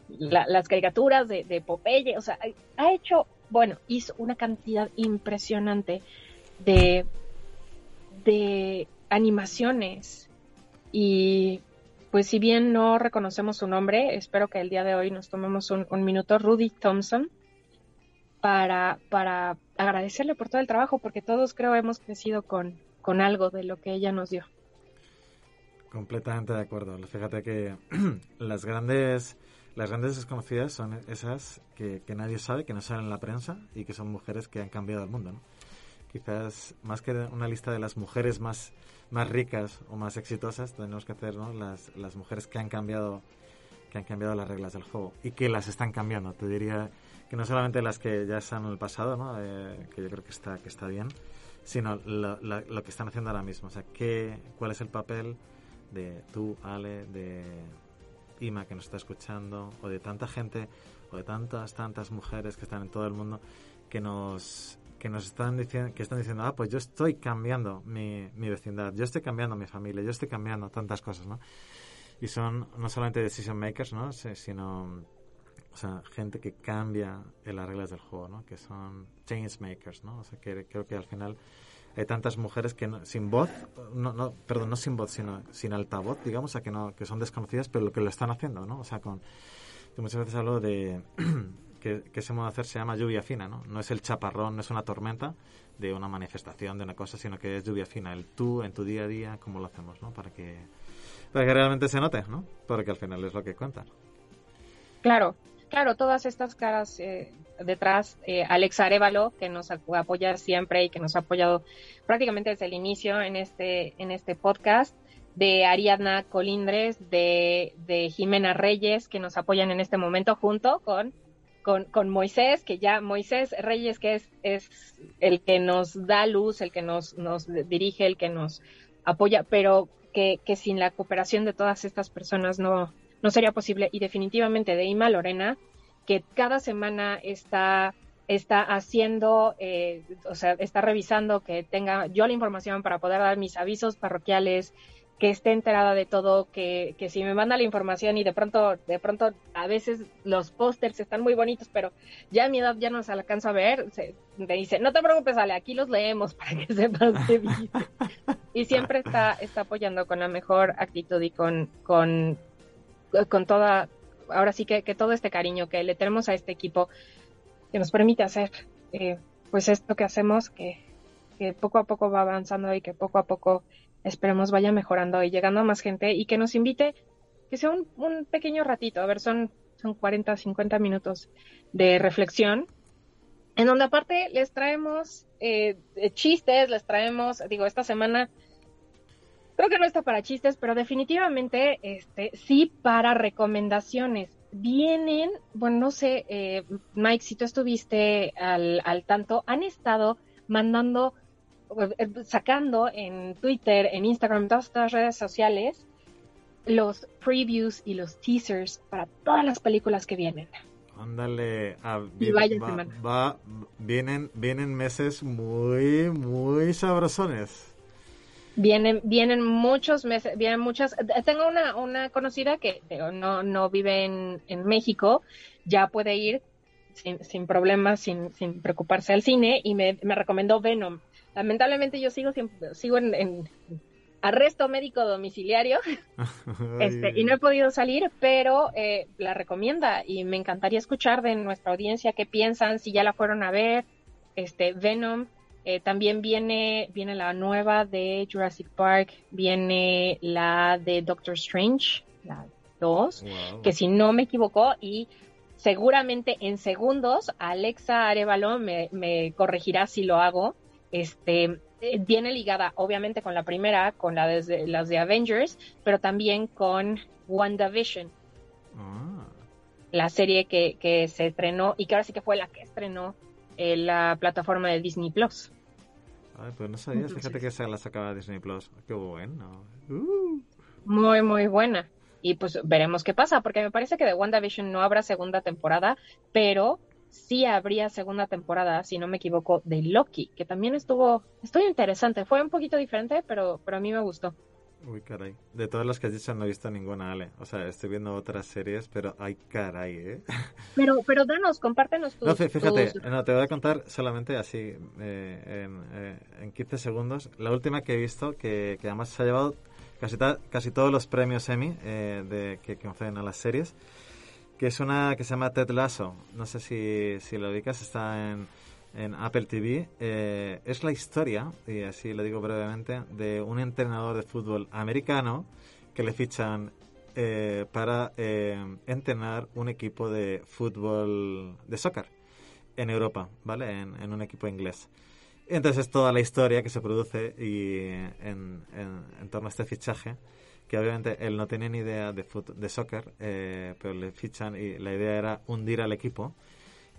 las caricaturas de, de, Popeye, o sea, ha hecho, bueno, hizo una cantidad impresionante de, de animaciones y pues si bien no reconocemos su nombre, espero que el día de hoy nos tomemos un, un minuto, Rudy Thompson, para, para agradecerle por todo el trabajo, porque todos creo hemos crecido con, con algo de lo que ella nos dio. Completamente de acuerdo. Fíjate que las grandes las grandes desconocidas son esas que, que, nadie sabe, que no salen en la prensa y que son mujeres que han cambiado el mundo. Quizás más que una lista de las mujeres más, más ricas o más exitosas, tenemos que hacer ¿no? las, las mujeres que han cambiado que han cambiado las reglas del juego y que las están cambiando. Te diría que no solamente las que ya están en el pasado. Eh, que yo creo que está, que está bien, sino lo, lo, lo, que están haciendo ahora mismo. O sea, ¿qué, ¿cuál es el papel de tú, Ale, de Ima que nos está escuchando, o de tanta gente, o de tantas, tantas mujeres que están en todo el mundo, que nos que nos están diciendo, que están diciendo, ah, pues yo estoy cambiando mi, mi vecindad, yo estoy cambiando mi familia, yo estoy cambiando tantas cosas, ¿no? Y son no solamente decision makers, ¿no? sino o sea, gente que cambia las reglas del juego, ¿no? Que son change makers, ¿no? O sea, que creo que al final hay tantas mujeres que no, sin voz, no, no, perdón, no sin voz, sino sin altavoz, digamos, o que no, que son desconocidas, pero lo que lo están haciendo, ¿no? O sea, con, yo muchas veces hablo de que, que ese modo de hacer se llama lluvia fina, ¿no? No es el chaparrón, no es una tormenta de una manifestación, de una cosa, sino que es lluvia fina, el tú en tu día a día, cómo lo hacemos, ¿no? Para que para que realmente se note, ¿no? Porque al final es lo que cuenta. Claro, claro, todas estas caras eh, detrás, eh, Alex Arevalo, que nos apoya siempre y que nos ha apoyado prácticamente desde el inicio en este, en este podcast, de Ariadna Colindres, de, de Jimena Reyes, que nos apoyan en este momento junto con, con, con, Moisés, que ya Moisés Reyes, que es, es el que nos da luz, el que nos, nos dirige, el que nos apoya, pero que, que sin la cooperación de todas estas personas no, no sería posible. Y definitivamente de Ima Lorena, que cada semana está, está haciendo, eh, o sea, está revisando que tenga yo la información para poder dar mis avisos parroquiales, que esté enterada de todo, que, que si me manda la información y de pronto, de pronto a veces los pósters están muy bonitos, pero ya a mi edad ya no se alcanza a ver, se, me dice, no te preocupes, Ale, aquí los leemos para que sepas y siempre está, está apoyando con la mejor actitud y con, con, con toda, ahora sí que, que todo este cariño que le tenemos a este equipo que nos permite hacer eh, pues esto que hacemos, que, que poco a poco va avanzando y que poco a poco esperemos vaya mejorando y llegando a más gente y que nos invite, que sea un, un pequeño ratito, a ver, son, son 40, 50 minutos de reflexión, en donde aparte les traemos eh, chistes, les traemos, digo, esta semana creo que no está para chistes, pero definitivamente este sí para recomendaciones. Vienen, bueno, no sé, eh, Mike, si tú estuviste al, al tanto, han estado mandando sacando en Twitter, en Instagram, todas estas redes sociales, los previews y los teasers para todas las películas que vienen. Ándale, vienen, vienen meses muy, muy sabrosones. Vienen, vienen muchos meses, vienen muchas. Tengo una, una conocida que no, no vive en, en México, ya puede ir sin, sin problemas, sin, sin preocuparse al cine y me, me recomendó Venom. Lamentablemente yo sigo sigo en, en arresto médico domiciliario este, y no he podido salir, pero eh, la recomienda y me encantaría escuchar de nuestra audiencia qué piensan, si ya la fueron a ver, este Venom. Eh, también viene, viene la nueva de Jurassic Park, viene la de Doctor Strange, la 2, wow. que si no me equivoco, y seguramente en segundos Alexa Arevalo me, me corregirá si lo hago este, viene ligada obviamente con la primera, con la de, las de Avengers, pero también con WandaVision. Ah. La serie que, que, se estrenó y que ahora sí que fue la que estrenó en la plataforma de Disney Plus. Ay, pues no sabía, fíjate que se la sacaba Disney Plus. Qué bueno. Uh. Muy, muy buena. Y pues veremos qué pasa, porque me parece que de WandaVision no habrá segunda temporada, pero sí habría segunda temporada, si no me equivoco, de Loki, que también estuvo, estuvo interesante. Fue un poquito diferente, pero, pero a mí me gustó. Uy, caray. De todas las que has dicho no he visto ninguna, Ale. O sea, estoy viendo otras series, pero ay, caray, ¿eh? Pero, pero danos, compártenos tus... No, fíjate, tus... no, te voy a contar solamente así, eh, en, eh, en 15 segundos. La última que he visto, que, que además se ha llevado casi, ta- casi todos los premios Emmy eh, de, que conceden a las series, que es una que se llama Ted Lasso. No sé si, si lo ubicas, está en, en Apple TV. Eh, es la historia, y así lo digo brevemente, de un entrenador de fútbol americano que le fichan eh, para eh, entrenar un equipo de fútbol, de soccer, en Europa, ¿vale? En, en un equipo inglés. Entonces es toda la historia que se produce y en, en- torno a este fichaje, que obviamente él no tenía ni idea de, de soccer, eh, pero le fichan y la idea era hundir al equipo.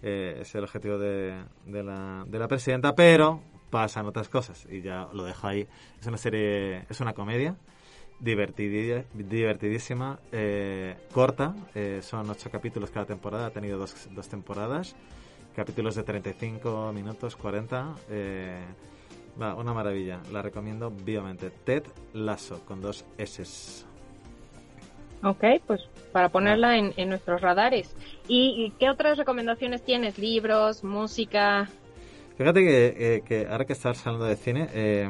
Eh, es el objetivo de, de la, de la presidenta, pero pasan otras cosas y ya lo dejo ahí. Es una serie, es una comedia divertidísima, eh, corta, eh, son ocho capítulos cada temporada, ha tenido dos, dos temporadas, capítulos de 35 minutos, 40, eh, va, una maravilla, la recomiendo vivamente. Ted Lasso, con dos S. Ok, pues para ponerla en, en nuestros radares. ¿Y, y qué otras recomendaciones tienes? ¿Libros, música? Fíjate que, eh, que ahora que estás hablando de cine, eh,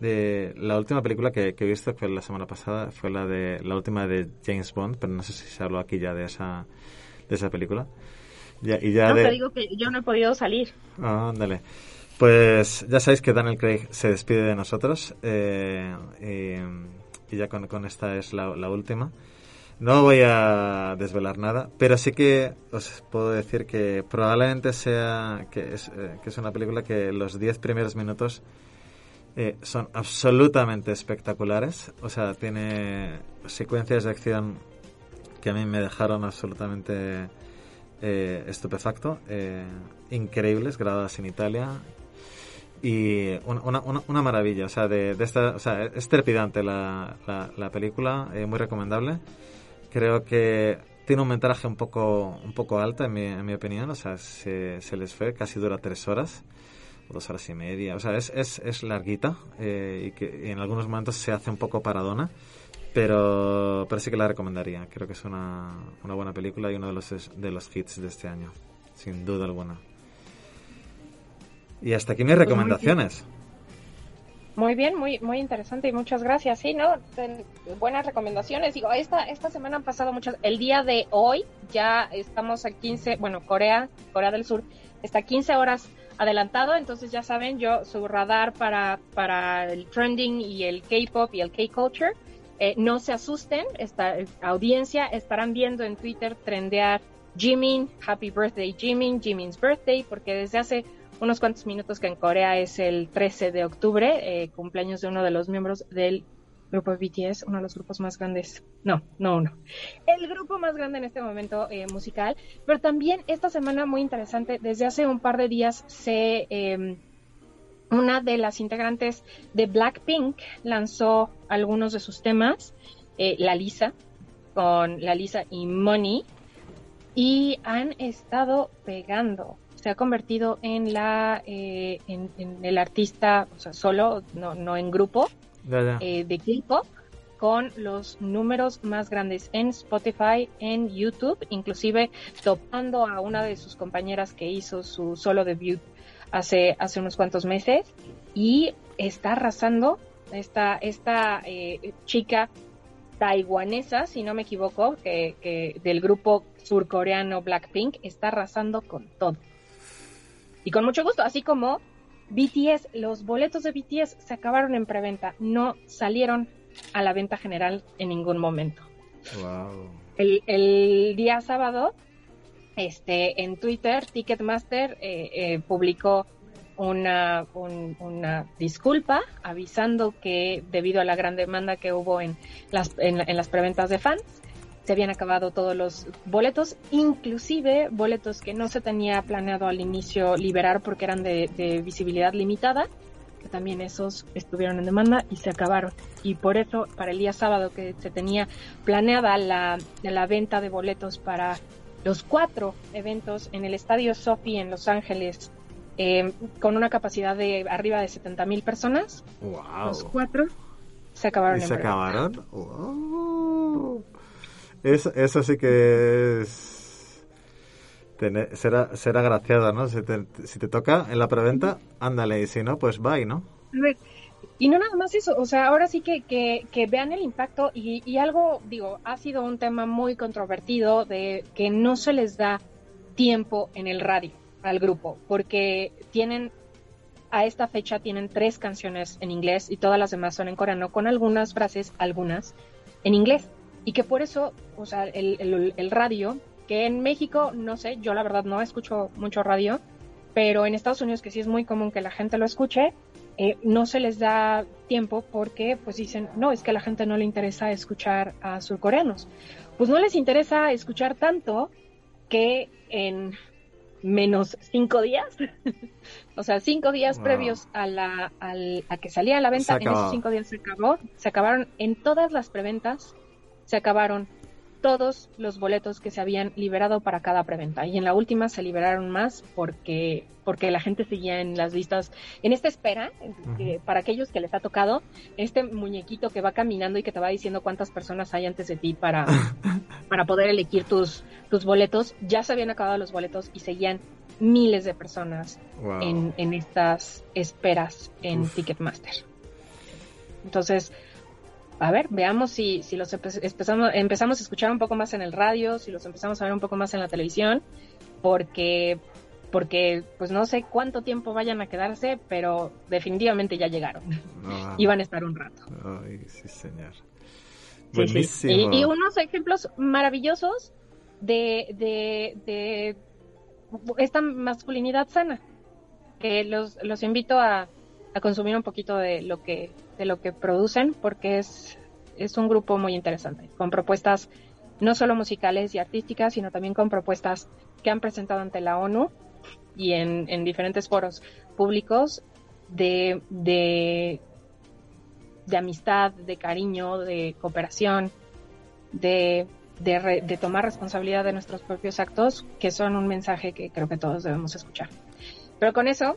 de la última película que, que he visto fue la semana pasada, fue la de la última de James Bond, pero no sé si se habló aquí ya de esa de esa película. Ya, y ya no, de, te digo que yo no he podido salir. Ah, ándale. Pues ya sabéis que Daniel Craig se despide de nosotros eh, y, y ya con, con esta es la, la última. No voy a desvelar nada, pero sí que os puedo decir que probablemente sea que es, eh, que es una película que los 10 primeros minutos eh, son absolutamente espectaculares. O sea, tiene secuencias de acción que a mí me dejaron absolutamente eh, estupefacto, eh, increíbles, grabadas en Italia. Y una, una, una- maravilla, o sea, de, de esta, o sea, es trepidante la, la, la película, muy recomendable. Creo que tiene un metraje un poco, un poco alto, en mi, en mi opinión, o sea, se, se les fue, casi dura tres horas, o dos horas y media, o sea, es, es, es larguita eh, y que y en algunos momentos se hace un poco paradona, pero, pero sí que la recomendaría. Creo que es una, una buena película y uno de los, de los hits de este año, sin duda alguna. Y hasta aquí mis recomendaciones. Muy bien, muy muy interesante y muchas gracias. Sí, ¿no? Buenas recomendaciones. Digo, esta esta semana han pasado muchas. El día de hoy ya estamos a 15, bueno, Corea, Corea del Sur está 15 horas adelantado, entonces ya saben, yo su radar para para el trending y el K-pop y el K-culture. Eh, no se asusten, esta audiencia estarán viendo en Twitter trendear Jimin, Happy Birthday Jimin, Jimin's Birthday, porque desde hace unos cuantos minutos que en Corea es el 13 de octubre, eh, cumpleaños de uno de los miembros del grupo BTS, uno de los grupos más grandes, no, no uno, el grupo más grande en este momento eh, musical, pero también esta semana muy interesante, desde hace un par de días se... eh, una de las integrantes de Blackpink lanzó algunos de sus temas, eh, La Lisa, con La Lisa y Money, y han estado pegando. Se ha convertido en la eh, en, en el artista, o sea, solo, no, no en grupo, eh, de K-pop con los números más grandes en Spotify, en YouTube, inclusive topando a una de sus compañeras que hizo su solo debut hace, hace unos cuantos meses y está arrasando esta, esta eh, chica taiwanesa, si no me equivoco, que, que del grupo surcoreano Blackpink, está arrasando con todo. Y con mucho gusto, así como BTS, los boletos de BTS se acabaron en preventa, no salieron a la venta general en ningún momento. Wow. El, el día sábado, este, en Twitter, Ticketmaster eh, eh, publicó una, un- una disculpa avisando que debido a la gran demanda que hubo en las, en, en las preventas de fans, se habían acabado todos los boletos, inclusive boletos que no se tenía planeado al inicio liberar porque eran de, de visibilidad limitada, que también esos estuvieron en demanda y se acabaron. Y por eso, para el día sábado que se tenía planeada la, la venta de boletos para los cuatro eventos en el Estadio Sophie en Los Ángeles, eh, con una capacidad de arriba de 70 mil personas, Wow. los cuatro se acabaron ¿Y en se breve. acabaron? Wow. Eso, eso sí que es... será, será graciada, ¿no? Si te, si te toca en la preventa, ándale, y si no, pues bye, ¿no? A ver, y no nada más eso, o sea, ahora sí que, que, que vean el impacto y, y, algo, digo, ha sido un tema muy controvertido de que no se les da tiempo en el radio al grupo, porque tienen, a esta fecha tienen tres canciones en inglés y todas las demás son en coreano, con algunas frases, algunas, en inglés. Y que por eso, o sea, el, el, el radio, que en México, no sé, yo la verdad no escucho mucho radio, pero en Estados Unidos, que sí es muy común que la gente lo escuche, eh, no se les da tiempo porque pues dicen, no, es que a la gente no le interesa escuchar a surcoreanos. Pues no les interesa escuchar tanto que en menos cinco días, o sea, cinco días Wow. previos a, la, al- a que salía a la venta, en esos cinco días se acabó, se acabaron en todas las preventas, se acabaron todos los boletos que se habían liberado para cada preventa y en la última se liberaron más porque porque la gente seguía en las listas en esta espera que para aquellos que les ha tocado este muñequito que va caminando y que te va diciendo cuántas personas hay antes de ti para para poder elegir tus tus boletos ya se habían acabado los boletos y seguían miles de personas Wow. en, en estas esperas en Uf. Ticketmaster entonces a ver, veamos si, si los empe- empezamos, empezamos a escuchar un poco más en el radio, si los empezamos a ver un poco más en la televisión, porque, porque pues no sé cuánto tiempo vayan a quedarse, pero definitivamente ya llegaron. No, Y van a estar un rato. Ay, sí, señor. Sí, sí. Buenísimo. Y, y unos ejemplos maravillosos de, de, de esta masculinidad sana, que los, los invito a, a consumir un poquito de lo que, de lo que producen, porque es, es un grupo muy interesante, con propuestas no solo musicales y artísticas, sino también con propuestas que han presentado ante la ONU y en, en diferentes foros públicos de, de, de amistad, de cariño, de cooperación, de, de, re- de tomar responsabilidad de nuestros propios actos, que son un mensaje que creo que todos debemos escuchar. Pero con eso,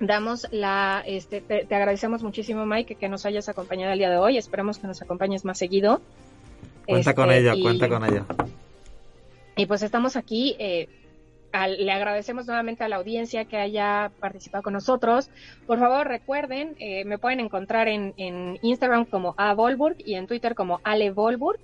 damos la, este, te, te agradecemos muchísimo, Mike, que nos hayas acompañado el día de hoy. Esperemos que nos acompañes más seguido. Cuenta con Este, ello, y- cuenta con ello. y pues estamos aquí. eh, le agradecemos nuevamente a la audiencia que haya participado con nosotros. Por favor, recuerden, eh, me pueden encontrar en, en Instagram como A Volburg y en Twitter como Ale Volburg,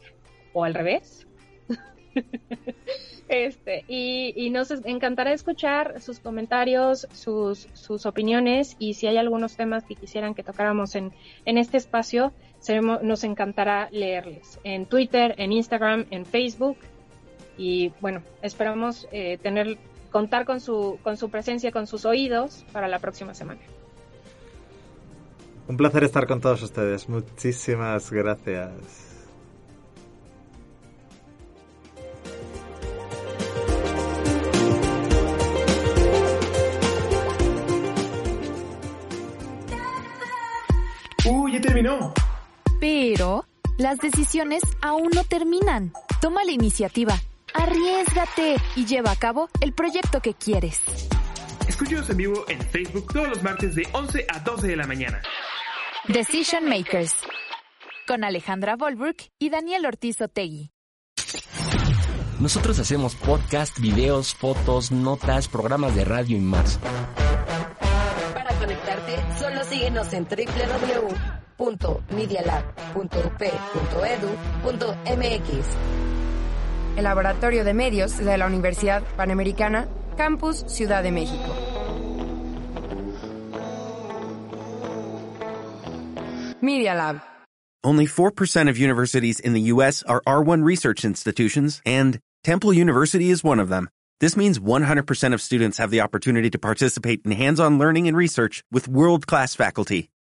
o al revés. este, y, y nos encantará escuchar sus comentarios, sus, sus opiniones y si hay algunos temas que quisieran que tocáramos en, en este espacio, seremos- nos encantará leerles en Twitter, en Instagram, en Facebook y bueno, esperamos eh, tener contar con su con su presencia, con sus oídos para la próxima semana. Un placer estar con todos ustedes. Muchísimas gracias. Pero las decisiones aún no terminan. Toma la iniciativa, arriesgate y lleva a cabo el proyecto que quieres. Escúchanos en vivo en Facebook todos los martes de 11 a 12 de la mañana. Decision Makers. Con Alejandra Volbrook y Daniel Ortiz Otegui. Nosotros hacemos podcast, videos, fotos, notas, programas de radio y más. Para conectarte, solo síguenos en www.medialab.up.edu.mx. El Laboratorio de Medios de la Universidad Panamericana, Campus Ciudad de México. Media Lab. Only 4% of universities in the U.S. are R1 research institutions, and Temple University is one of them. This means 100% of students have the opportunity to participate in hands-on learning and research with world-class faculty.